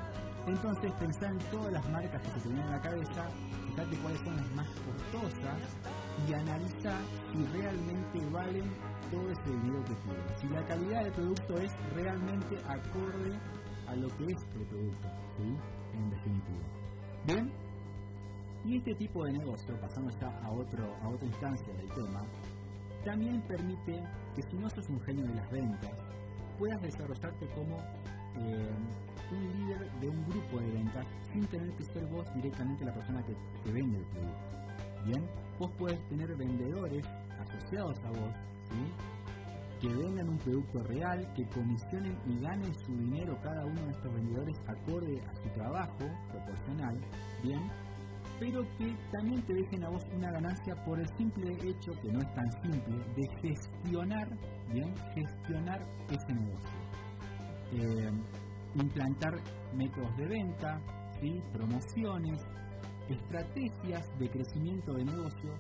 Entonces pensá en todas las marcas que se te vienen a la cabeza, fíjate cuáles son las más costosas y analiza si realmente valen todo ese dinero que tienen. Si la calidad del producto es realmente acorde a lo que es el producto, ¿sí? En definitiva. Bien, y este tipo de negocio, pasando ya a, otro, a otra instancia del tema, también permite que si no sos un genio de las ventas, puedas desarrollarte como eh, un líder de un grupo de ventas sin tener que ser vos directamente la persona que, que vende el producto. Bien, vos puedes tener vendedores asociados a vos, ¿sí? Que vendan un producto real, que comisionen y ganen su dinero cada uno de estos vendedores acorde a su trabajo proporcional, bien, pero que también te dejen a vos una ganancia por el simple hecho, que no es tan simple, de gestionar, bien, gestionar ese negocio. Eh, implantar métodos de venta, ¿sí? promociones, estrategias de crecimiento de negocio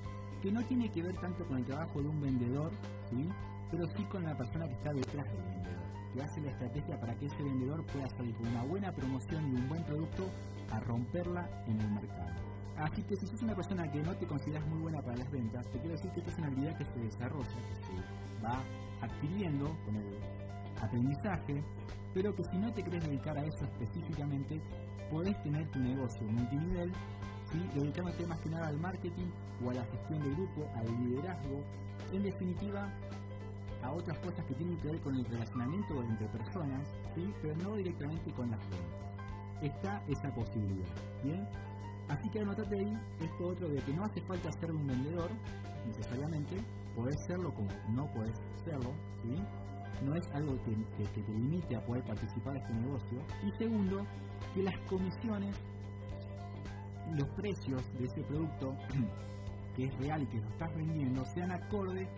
que no tiene que ver tanto con el trabajo de un vendedor, ¿sí? Pero sí con la persona que está detrás del vendedor, que hace la estrategia para que ese vendedor pueda salir con una buena promoción y un buen producto a romperla en el mercado. Así que si sos una persona que no te consideras muy buena para las ventas, te quiero decir que esta es una habilidad que se desarrolla, que se va adquiriendo con el aprendizaje, pero que si no te querés dedicar a eso específicamente, podés tener tu negocio multinivel, ¿sí? dedicándote más que nada al marketing o a la gestión de grupo, al liderazgo, en definitiva a otras cosas que tienen que ver con el relacionamiento entre personas, ¿sí? pero no directamente con las ventas. Está esa posibilidad, ¿bien? Así que anotate ahí esto otro de que no hace falta ser un vendedor, necesariamente, podés serlo como no podés serlo, ¿sí? No es algo que, que te limite a poder participar en este negocio. Y segundo, que las comisiones, los precios de ese producto que es real y que lo estás vendiendo sean acorde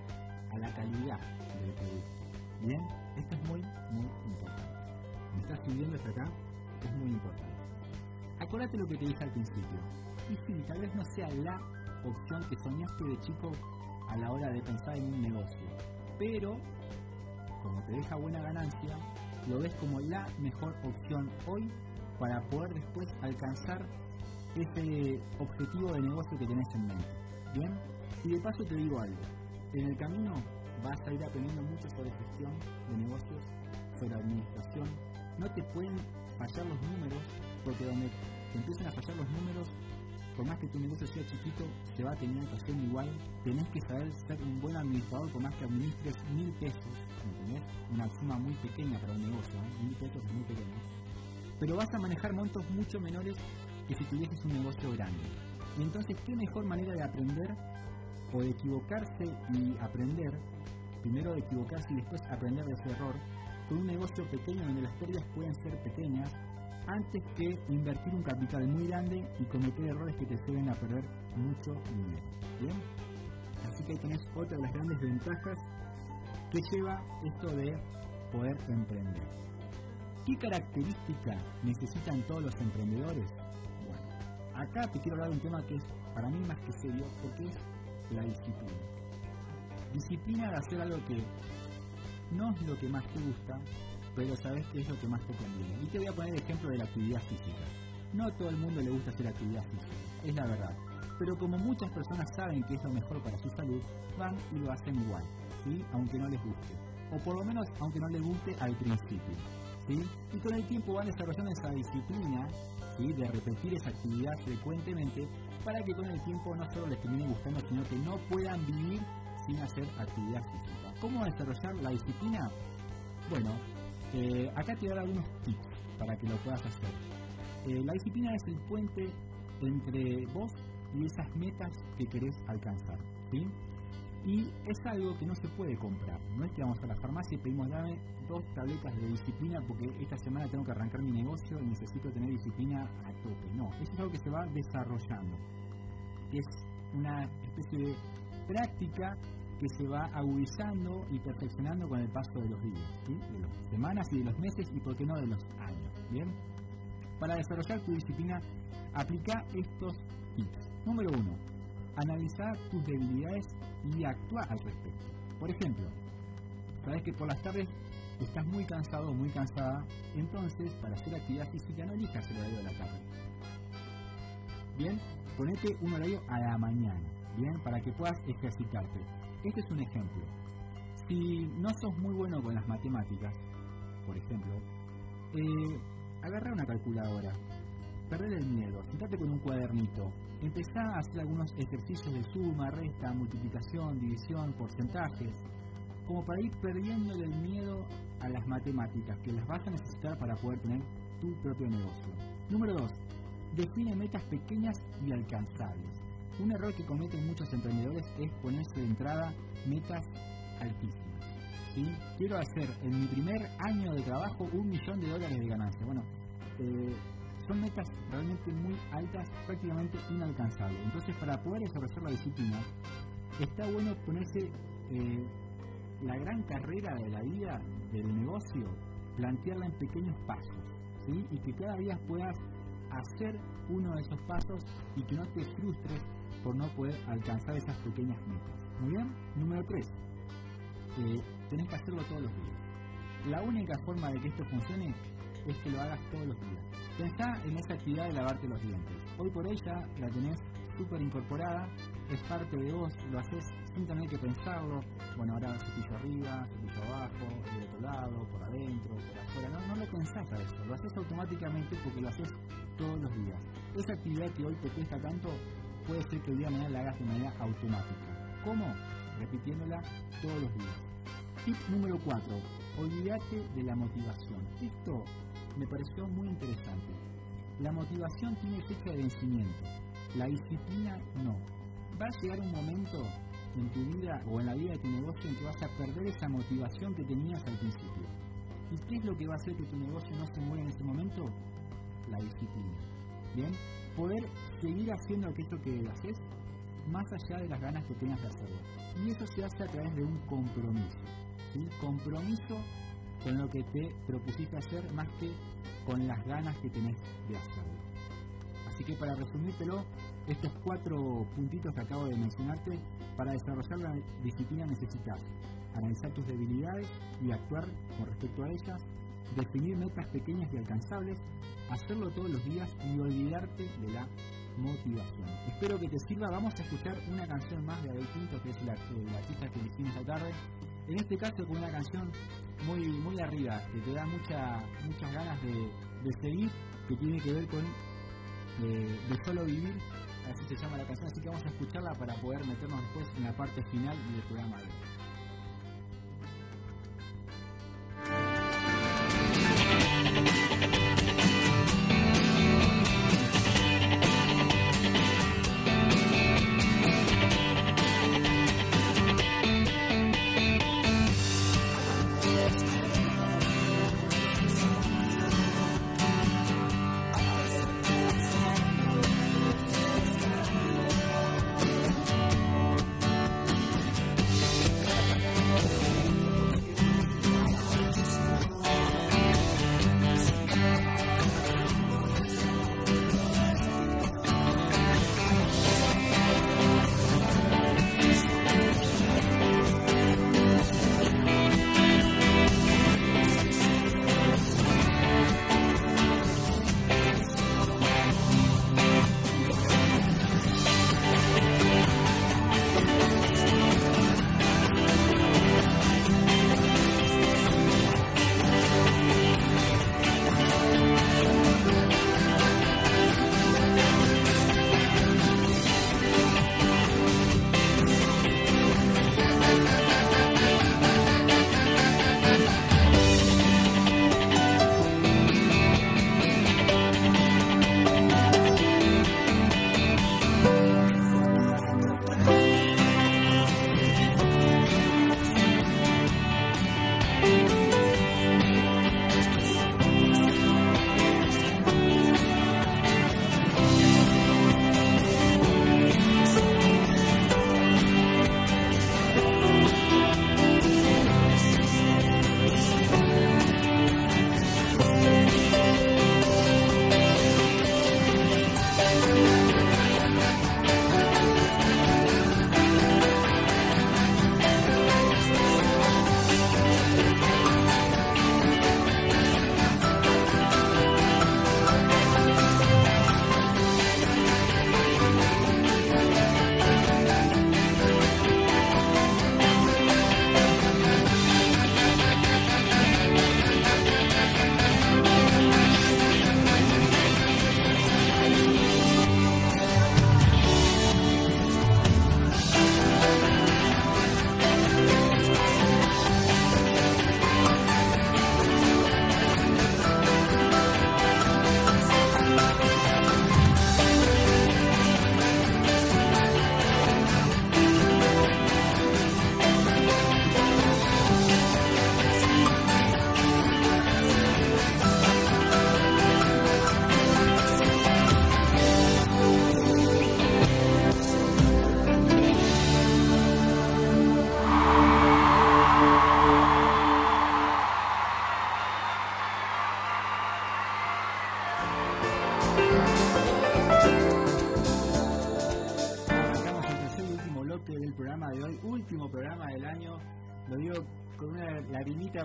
a la calidad del producto. Bien, esto es muy, muy importante. ¿Me estás siguiendo hasta acá? Es muy importante. Acuérdate lo que te dije al principio. Y sí, tal vez no sea la opción que soñaste de chico a la hora de pensar en un negocio. Pero, como te deja buena ganancia, lo ves como la mejor opción hoy para poder después alcanzar ese objetivo de negocio que tenés en mente. Bien, y de paso te digo algo. En el camino vas a ir aprendiendo mucho sobre gestión de negocios, sobre administración. No te pueden fallar los números, porque donde te empiezan a fallar los números, por más que tu negocio sea chiquito, se va a tener que hacer igual. Tenés que saber ser un buen administrador, por más que administres mil pesos, ¿entendés? Una suma muy pequeña para un negocio, ¿eh? mil pesos es muy pequeño. Pero vas a manejar montos mucho menores que si tuvieses un negocio grande. Y entonces, ¿qué mejor manera de aprender o de equivocarse y aprender? Primero de equivocarse y después aprender de ese error, con un negocio pequeño donde las pérdidas pueden ser pequeñas, antes que invertir un capital muy grande y cometer errores que te lleven a perder mucho dinero. ¿Bien? Así que ahí tenés otra de las grandes ventajas que lleva esto de poder emprender. ¿Qué característica necesitan todos los emprendedores? Bueno, acá te quiero hablar de un tema que es para mí más que serio porque es la disciplina. Disciplina de hacer algo que no es lo que más te gusta, pero sabes que es lo que más te conviene. Y te voy a poner el ejemplo de la actividad física. No a todo el mundo le gusta hacer actividad física, es la verdad. Pero como muchas personas saben que es lo mejor para su salud, van y lo hacen igual, ¿sí? aunque no les guste. O por lo menos aunque no les guste al principio. ¿sí? Y con el tiempo van desarrollando esa disciplina ¿sí? de repetir esa actividad frecuentemente para que con el tiempo no solo les termine gustando, sino que no puedan vivir sin hacer actividad física. ¿Cómo desarrollar la disciplina? Bueno, eh, acá te voy a dar algunos tips para que lo puedas hacer. Eh, la disciplina es el puente entre vos y esas metas que querés alcanzar. ¿sí? Y es algo que no se puede comprar. No es que vamos a la farmacia y pedimos dame dos tabletas de disciplina porque esta semana tengo que arrancar mi negocio y necesito tener disciplina a tope. No, eso es algo que se va desarrollando. Es una especie de práctica que se va agudizando y perfeccionando con el paso de los días, de las semanas y de los meses y por qué no de los años. Bien, para desarrollar tu disciplina, aplica estos tips. Número uno, analizar tus debilidades y actuar al respecto. Por ejemplo, sabes que por las tardes estás muy cansado o muy cansada, entonces para hacer actividad física no elijas el horario de la tarde. Bien, ponete un horario a la mañana, bien, para que puedas ejercitarte. Este es un ejemplo. Si no sos muy bueno con las matemáticas, por ejemplo, eh, agarra una calculadora, perder el miedo, sentate con un cuadernito, empezá a hacer algunos ejercicios de suma, resta, multiplicación, división, porcentajes, como para ir perdiendo el miedo a las matemáticas que las vas a necesitar para poder tener tu propio negocio. Número 2. Define metas pequeñas y alcanzables. Un error que cometen muchos emprendedores es ponerse de entrada metas altísimas. ¿sí? Quiero hacer en mi primer año de trabajo un millón de dólares de ganancia. Bueno, eh, son metas realmente muy altas, prácticamente inalcanzables. Entonces, para poder desarrollar la disciplina, está bueno ponerse eh, la gran carrera de la vida del negocio, plantearla en pequeños pasos, ¿sí? y que cada día puedas hacer uno de esos pasos y que no te frustres por no poder alcanzar esas pequeñas metas. Muy bien, número 3. Eh, tenés que hacerlo todos los días. La única forma de que esto funcione es que lo hagas todos los días. Pensá en esa actividad de lavarte los dientes. Hoy por ella la tenés súper incorporada, es parte de vos, lo haces sin tener que pensarlo. Bueno, ahora cepillo arriba, cepillo abajo, del otro lado, por adentro, por afuera. No, no lo pensás a eso, lo haces automáticamente porque lo haces todos los días. Esa actividad que hoy te cuesta tanto, puede ser que el día de mañana la hagas de manera automática. ¿Cómo? Repitiéndola todos los días. Tip número 4. Olvídate de la motivación. Esto me pareció muy interesante. La motivación tiene fecha de vencimiento, la disciplina no. Va a llegar un momento en tu vida o en la vida de tu negocio en que vas a perder esa motivación que tenías al principio. ¿Y qué es lo que va a hacer que tu negocio no se mueva en ese momento? La disciplina. Bien, poder seguir haciendo esto que haces más allá de las ganas que tengas de hacerlo. Y eso se hace a través de un compromiso. ¿sí? Compromiso con lo que te propusiste hacer más que con las ganas que tenés de hacerlo. Así que para resumírtelo, estos cuatro puntitos que acabo de mencionarte, para desarrollar la disciplina necesitas analizar tus debilidades y actuar con respecto a ellas, definir metas pequeñas y alcanzables, hacerlo todos los días y olvidarte de la motivación. Espero que te sirva. Vamos a escuchar una canción más de Abel Pinto, que es la, la artista que elegimos esta tarde. En este caso con una canción muy muy arriba, que te da mucha, muchas ganas de, seguir, que tiene que ver con de, de solo vivir así se llama la canción, así que vamos a escucharla para poder meternos después en la parte final del programa de hoy.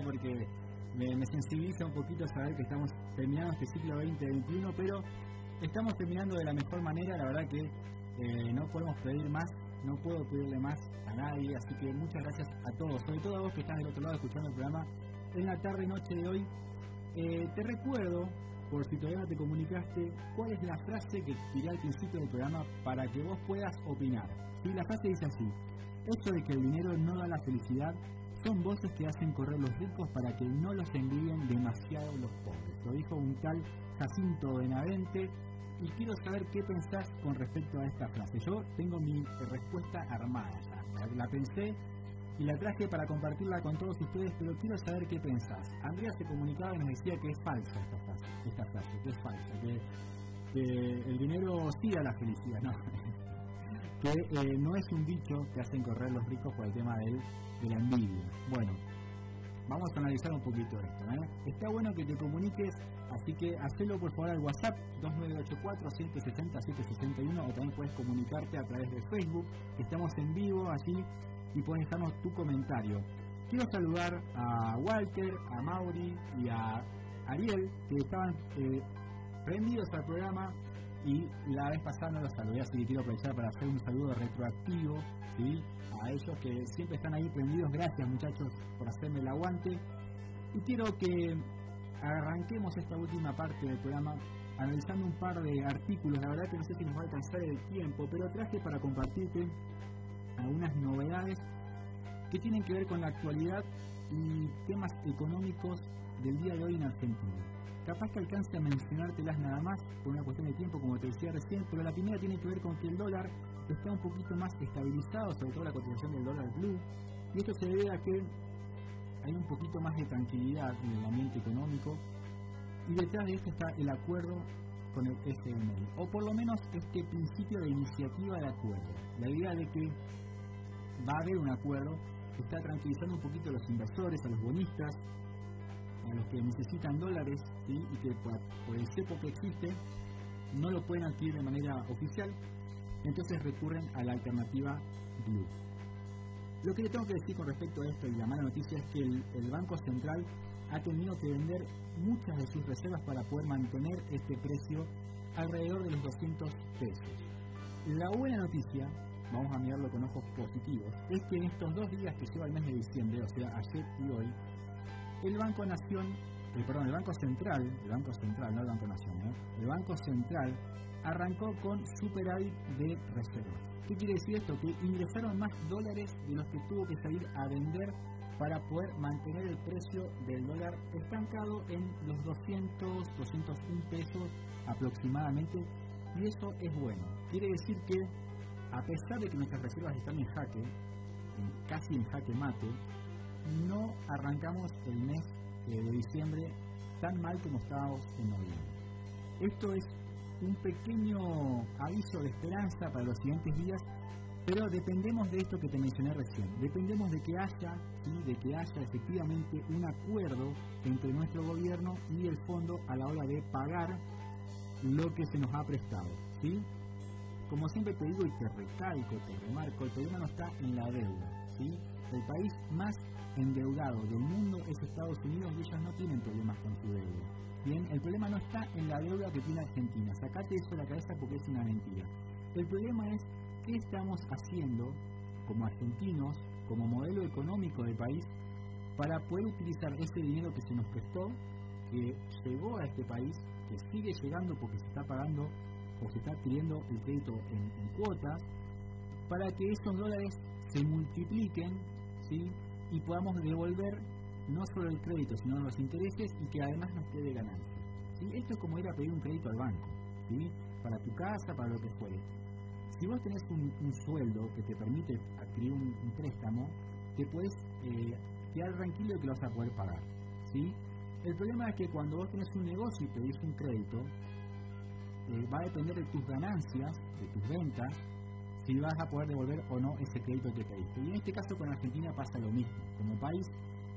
Porque me, sensibiliza un poquito saber que estamos terminando este ciclo 2021, pero estamos terminando de la mejor manera, la verdad que eh, no podemos pedir más, no puedo pedirle más a nadie, así que muchas gracias a todos, sobre todo a vos que estás del otro lado escuchando el programa en la tarde noche de hoy. Eh, te recuerdo, por si todavía te comunicaste, cuál es la frase que tiré al principio del programa para que vos puedas opinar. ¿Sí? La frase dice así, esto de que el dinero no da la felicidad son voces que hacen correr los ricos para que no los envíen demasiado los pobres. Lo dijo un tal Jacinto Benavente y quiero saber qué pensás con respecto a esta frase. Yo tengo mi respuesta armada ya. La, pensé y la traje para compartirla con todos ustedes, pero quiero saber qué pensás. Andrea se comunicaba y nos decía que es falsa esta frase, esta frase que es falsa, que, el dinero sí da la felicidad, no. Que eh, no es un dicho que hacen correr los ricos por el tema del de la envidia. Bueno, vamos a analizar un poquito esto. ¿eh? Está bueno que te comuniques, así que hacelo por favor al WhatsApp 2984-160-761 o también puedes comunicarte a través de Facebook, que estamos en vivo allí y puedes dejarnos tu comentario. Quiero saludar a Walter, a Mauri y a Ariel, que estaban eh, prendidos al programa y la vez pasada no los saludé, así que quiero aprovechar para hacer un saludo retroactivo ¿sí? a ellos que siempre están ahí prendidos. Gracias muchachos por hacerme el aguante. Y quiero que arranquemos esta última parte del programa analizando un par de artículos, la verdad que no sé si nos va a alcanzar el tiempo, pero traje para compartirte algunas novedades que tienen que ver con la actualidad y temas económicos del día de hoy en Argentina. Capaz que alcance a mencionártelas nada más por una cuestión de tiempo, como te decía recién, pero la primera tiene que ver con que el dólar está un poquito más estabilizado, sobre todo la cotización del dólar blue, y esto se debe a que hay un poquito más de tranquilidad en el ambiente económico y detrás de esto está el acuerdo con el FMI, o por lo menos este principio de iniciativa de acuerdo. La idea de que va a haber un acuerdo que está tranquilizando un poquito a los inversores, a los bonistas, a los que necesitan dólares y que por, el cepo que existe no lo pueden adquirir de manera oficial, entonces recurren a la alternativa Blue. Lo que le tengo que decir con respecto a esto y la mala noticia es que el, Banco Central ha tenido que vender muchas de sus reservas para poder mantener este precio alrededor de los 200 pesos. La buena noticia, vamos a mirarlo con ojos positivos, es que en estos dos días que lleva el mes de diciembre, o sea, ayer y hoy, el Banco Nación, eh, el Banco Central, el Banco Central, no el Banco Nación, ¿eh? el Banco Central arrancó con superávit de reservas. ¿Qué quiere decir esto? Que ingresaron más dólares de los que tuvo que salir a vender para poder mantener el precio del dólar estancado en los 200, 201 pesos aproximadamente. Y eso es bueno. Quiere decir que a pesar de que nuestras reservas están en jaque, casi en jaque mate, no arrancamos el mes eh, de diciembre tan mal como estábamos en noviembre. Esto es un pequeño aviso de esperanza para los siguientes días, pero dependemos de esto que te mencioné recién. Dependemos de que haya, de que haya efectivamente un acuerdo entre nuestro gobierno y el fondo a la hora de pagar lo que se nos ha prestado. ¿sí? Como siempre te digo y te recalco, te remarco, el problema no está en la deuda. ¿sí? El país más endeudado del mundo es Estados Unidos y ellos no tienen problemas con su deuda. Bien, el problema no está en la deuda que tiene Argentina. Sacate eso de la cabeza porque es una mentira. El problema es qué estamos haciendo como argentinos, como modelo económico del país, para poder utilizar ese dinero que se nos prestó, que llegó a este país, que sigue llegando porque se está pagando o se está adquiriendo el crédito en, en cuotas, para que esos dólares se multipliquen ¿sí? Y podamos devolver no solo el crédito, sino los intereses y que además nos quede ganancia. Esto es como ir a pedir un crédito al banco, ¿sí? para tu casa, para lo que fuere. Si vos tenés un, sueldo que te permite adquirir un, préstamo, te puedes eh, quedar tranquilo de que lo vas a poder pagar. ¿sí? El problema es que cuando vos tenés un negocio y pedís un crédito, eh, va a depender de tus ganancias, de tus ventas, si vas a poder devolver o no ese crédito que pediste. Y en este caso con Argentina pasa lo mismo. Como país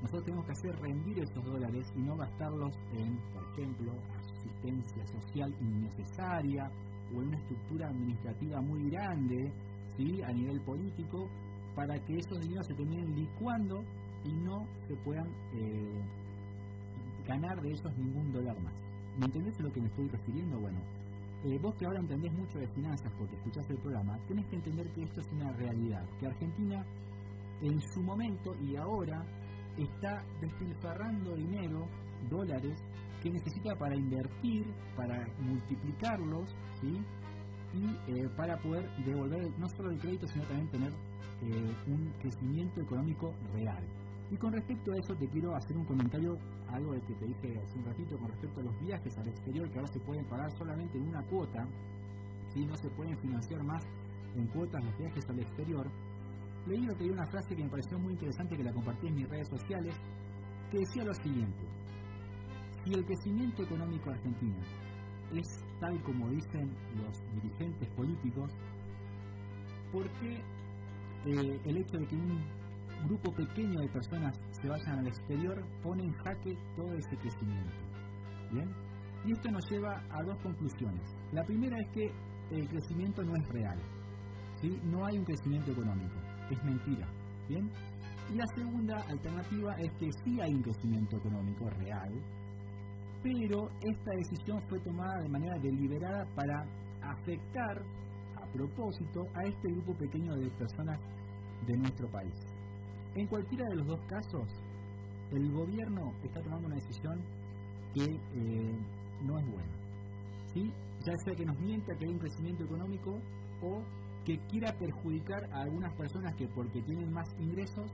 nosotros tenemos que hacer rendir esos dólares y no gastarlos en, por ejemplo, asistencia social innecesaria o en una estructura administrativa muy grande ¿sí? a nivel político para que esos dineros se terminen licuando y no se puedan eh, ganar de ellos ningún dólar más. ¿Me entendés a lo que me estoy refiriendo? Bueno, eh, vos que ahora entendés mucho de finanzas porque escuchaste el programa, tenés que entender que esto es una realidad, que Argentina en su momento y ahora está despilfarrando dinero, dólares, que necesita para invertir, para multiplicarlos, y eh, para poder devolver no solo el crédito, sino también tener eh, un crecimiento económico real. Y con respecto a eso te quiero hacer un comentario, algo de que te dije hace un ratito con respecto a los viajes al exterior, que ahora se pueden pagar solamente en una cuota, si no se pueden financiar más en cuotas los viajes al exterior, leí lo que una frase que me pareció muy interesante que la compartí en mis redes sociales, que decía lo siguiente, si el crecimiento económico de Argentina es tal como dicen los dirigentes políticos, ¿por qué eh, el hecho de que un grupo pequeño de personas se vayan al exterior pone en jaque todo ese crecimiento? ¿Bien? Y esto nos lleva a dos conclusiones. La primera es que el crecimiento no es real. ¿sí? No hay un crecimiento económico es mentira. ¿Bien? Y la segunda alternativa es que sí hay un crecimiento económico real, pero esta decisión fue tomada de manera deliberada para afectar a propósito a este grupo pequeño de personas de nuestro país. En cualquiera de los dos casos, el gobierno está tomando una decisión que eh, no es buena. ya sea que nos mienta que hay un crecimiento económico o que quiera perjudicar a algunas personas que porque tienen más ingresos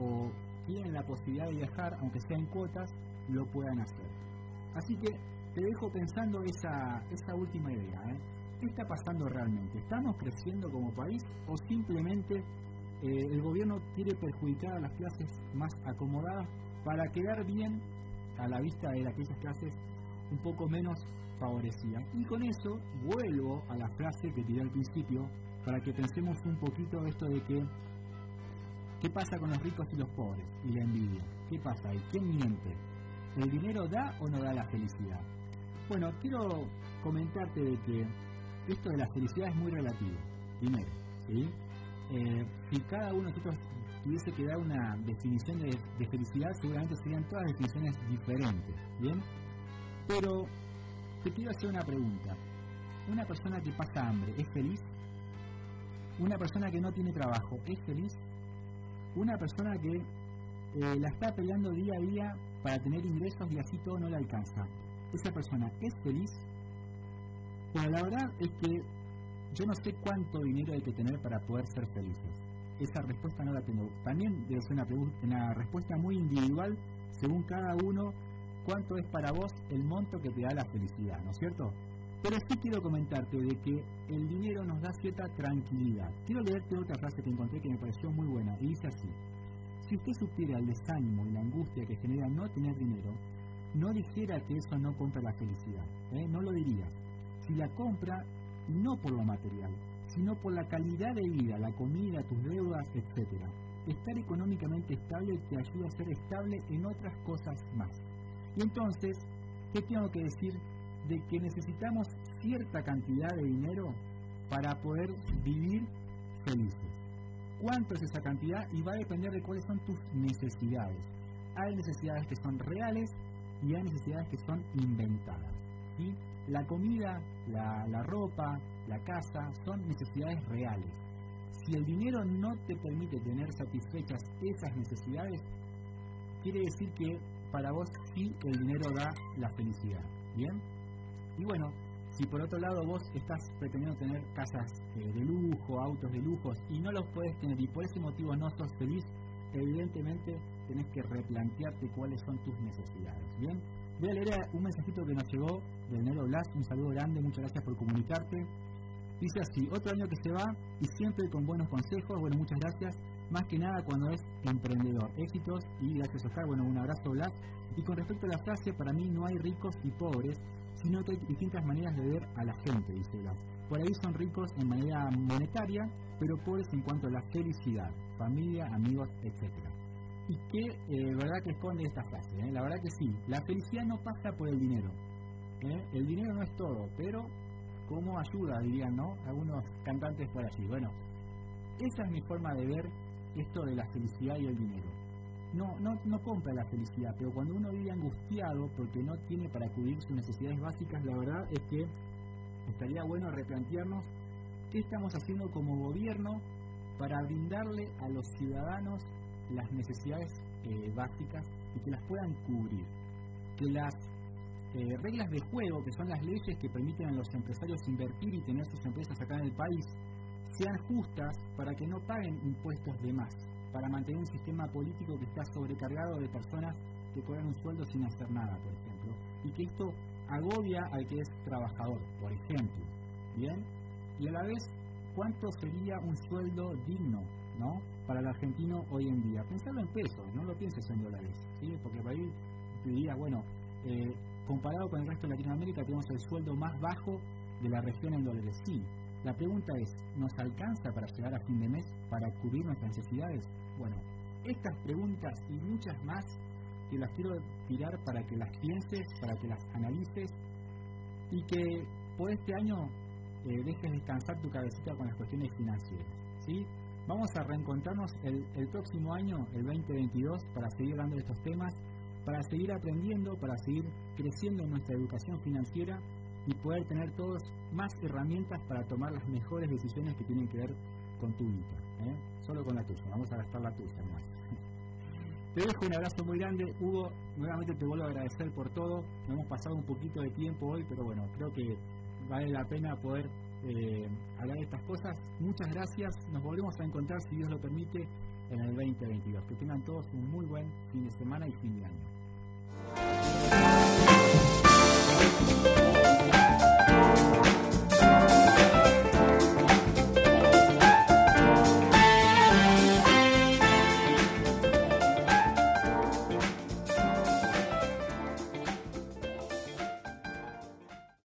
o tienen la posibilidad de viajar, aunque sea en cuotas, lo puedan hacer. Así que te dejo pensando esa, esa última idea. ¿eh? ¿Qué está pasando realmente? ¿Estamos creciendo como país o simplemente eh, el gobierno quiere perjudicar a las clases más acomodadas para quedar bien a la vista de aquellas clases un poco menos favorecidas? Y con eso vuelvo a la frase que tiré al principio para que pensemos un poquito esto de que ¿qué pasa con los ricos y los pobres? Y la envidia. ¿Qué pasa ahí? ¿Quién miente? ¿El dinero da o no da la felicidad? Bueno, quiero comentarte de que esto de la felicidad es muy relativo. Primero, ¿sí? Eh, si cada uno de nosotros tuviese que dar una definición de, felicidad, seguramente serían todas definiciones diferentes, ¿bien? Pero te quiero hacer una pregunta. ¿Una persona que pasa hambre es feliz? ¿Una persona que no tiene trabajo es feliz? ¿Una persona que eh, la está peleando día a día para tener ingresos y así todo no le alcanza? ¿Esa persona es feliz? Bueno, la verdad es que yo no sé cuánto dinero hay que tener para poder ser felices. Esa respuesta no la tengo. También debe ser una, una respuesta muy individual según cada uno cuánto es para vos el monto que te da la felicidad, ¿no es cierto? Pero sí quiero comentarte de que el dinero nos da cierta tranquilidad. Quiero leerte otra frase que encontré que me pareció muy buena y dice así. Si usted supiera el desánimo y la angustia que genera no tener dinero, no dijera que eso no compra la felicidad. ¿eh? No lo diría. Si la compra, no por lo material, sino por la calidad de vida, la comida, tus deudas, etc. Estar económicamente estable te ayuda a ser estable en otras cosas más. Y entonces, ¿qué tengo que decir? De que necesitamos cierta cantidad de dinero para poder vivir felices. ¿Cuánto es esa cantidad? Y va a depender de cuáles son tus necesidades. Hay necesidades que son reales y hay necesidades que son inventadas. ¿sí? La comida, la, la ropa, la casa son necesidades reales. Si el dinero no te permite tener satisfechas esas necesidades, quiere decir que para vos sí el dinero da la felicidad. ¿Bien? Y bueno, si por otro lado vos estás pretendiendo tener casas eh, de lujo, autos de lujo y no los puedes tener y por ese motivo no sos feliz, evidentemente tenés que replantearte cuáles son tus necesidades. Bien, voy a leer un mensajito que nos llegó del Nero Blas, un saludo grande, muchas gracias por comunicarte. Dice así, otro año que se va y siempre con buenos consejos, bueno, muchas gracias, más que nada cuando es emprendedor. Éxitos y gracias Oscar, bueno, un abrazo Blas. Y con respecto a la frase, para mí no hay ricos y pobres, sino que hay distintas maneras de ver a la gente, dice Blas. Por ahí son ricos en manera monetaria, pero pobres en cuanto a la felicidad, familia, amigos, etc. Y qué eh, verdad que esconde esta frase, ¿eh? la verdad que sí, la felicidad no pasa por el dinero. ¿eh? El dinero no es todo, pero como ayuda, dirían, ¿no? Algunos cantantes por allí. Bueno, esa es mi forma de ver esto de la felicidad y el dinero. No, no, no compra la felicidad, pero cuando uno vive angustiado porque no tiene para cubrir sus necesidades básicas, la verdad es que estaría bueno replantearnos qué estamos haciendo como gobierno para brindarle a los ciudadanos las necesidades eh, básicas y que las puedan cubrir. Que las eh, reglas de juego, que son las leyes que permiten a los empresarios invertir y tener sus empresas acá en el país, sean justas para que no paguen impuestos de más, para mantener un sistema político que está sobrecargado de personas que cobran un sueldo sin hacer nada, por ejemplo, y que esto agobia al que es trabajador, por ejemplo. ¿Bien? Y a la vez, ¿cuánto sería un sueldo digno, ¿no? Para el argentino hoy en día. Pensarlo en pesos, no lo pienses en dólares, ¿sí? Porque para ahí te diría, bueno, eh, comparado con el resto de Latinoamérica tenemos el sueldo más bajo de la región en dólares. Sí, la pregunta es, ¿nos alcanza para llegar a fin de mes para cubrir nuestras necesidades? Bueno, estas preguntas y muchas más te las quiero tirar para que las pienses, para que las analices y que por este año eh, dejes descansar tu cabecita con las cuestiones financieras. ¿sí? Vamos a reencontrarnos el, próximo año, el 2022, para seguir hablando de estos temas, para seguir aprendiendo, para seguir creciendo en nuestra educación financiera y poder tener todos más herramientas para tomar las mejores decisiones que tienen que ver con tu vida. ¿eh? Solo con la tuya, vamos a gastar la tuya más. Te dejo un abrazo muy grande, Hugo. Nuevamente te vuelvo a agradecer por todo. Hemos pasado un poquito de tiempo hoy, pero bueno, creo que vale la pena poder eh, hablar de estas cosas. Muchas gracias. Nos volvemos a encontrar, si Dios lo permite, en el 2022. Que tengan todos un muy buen fin de semana y fin de año.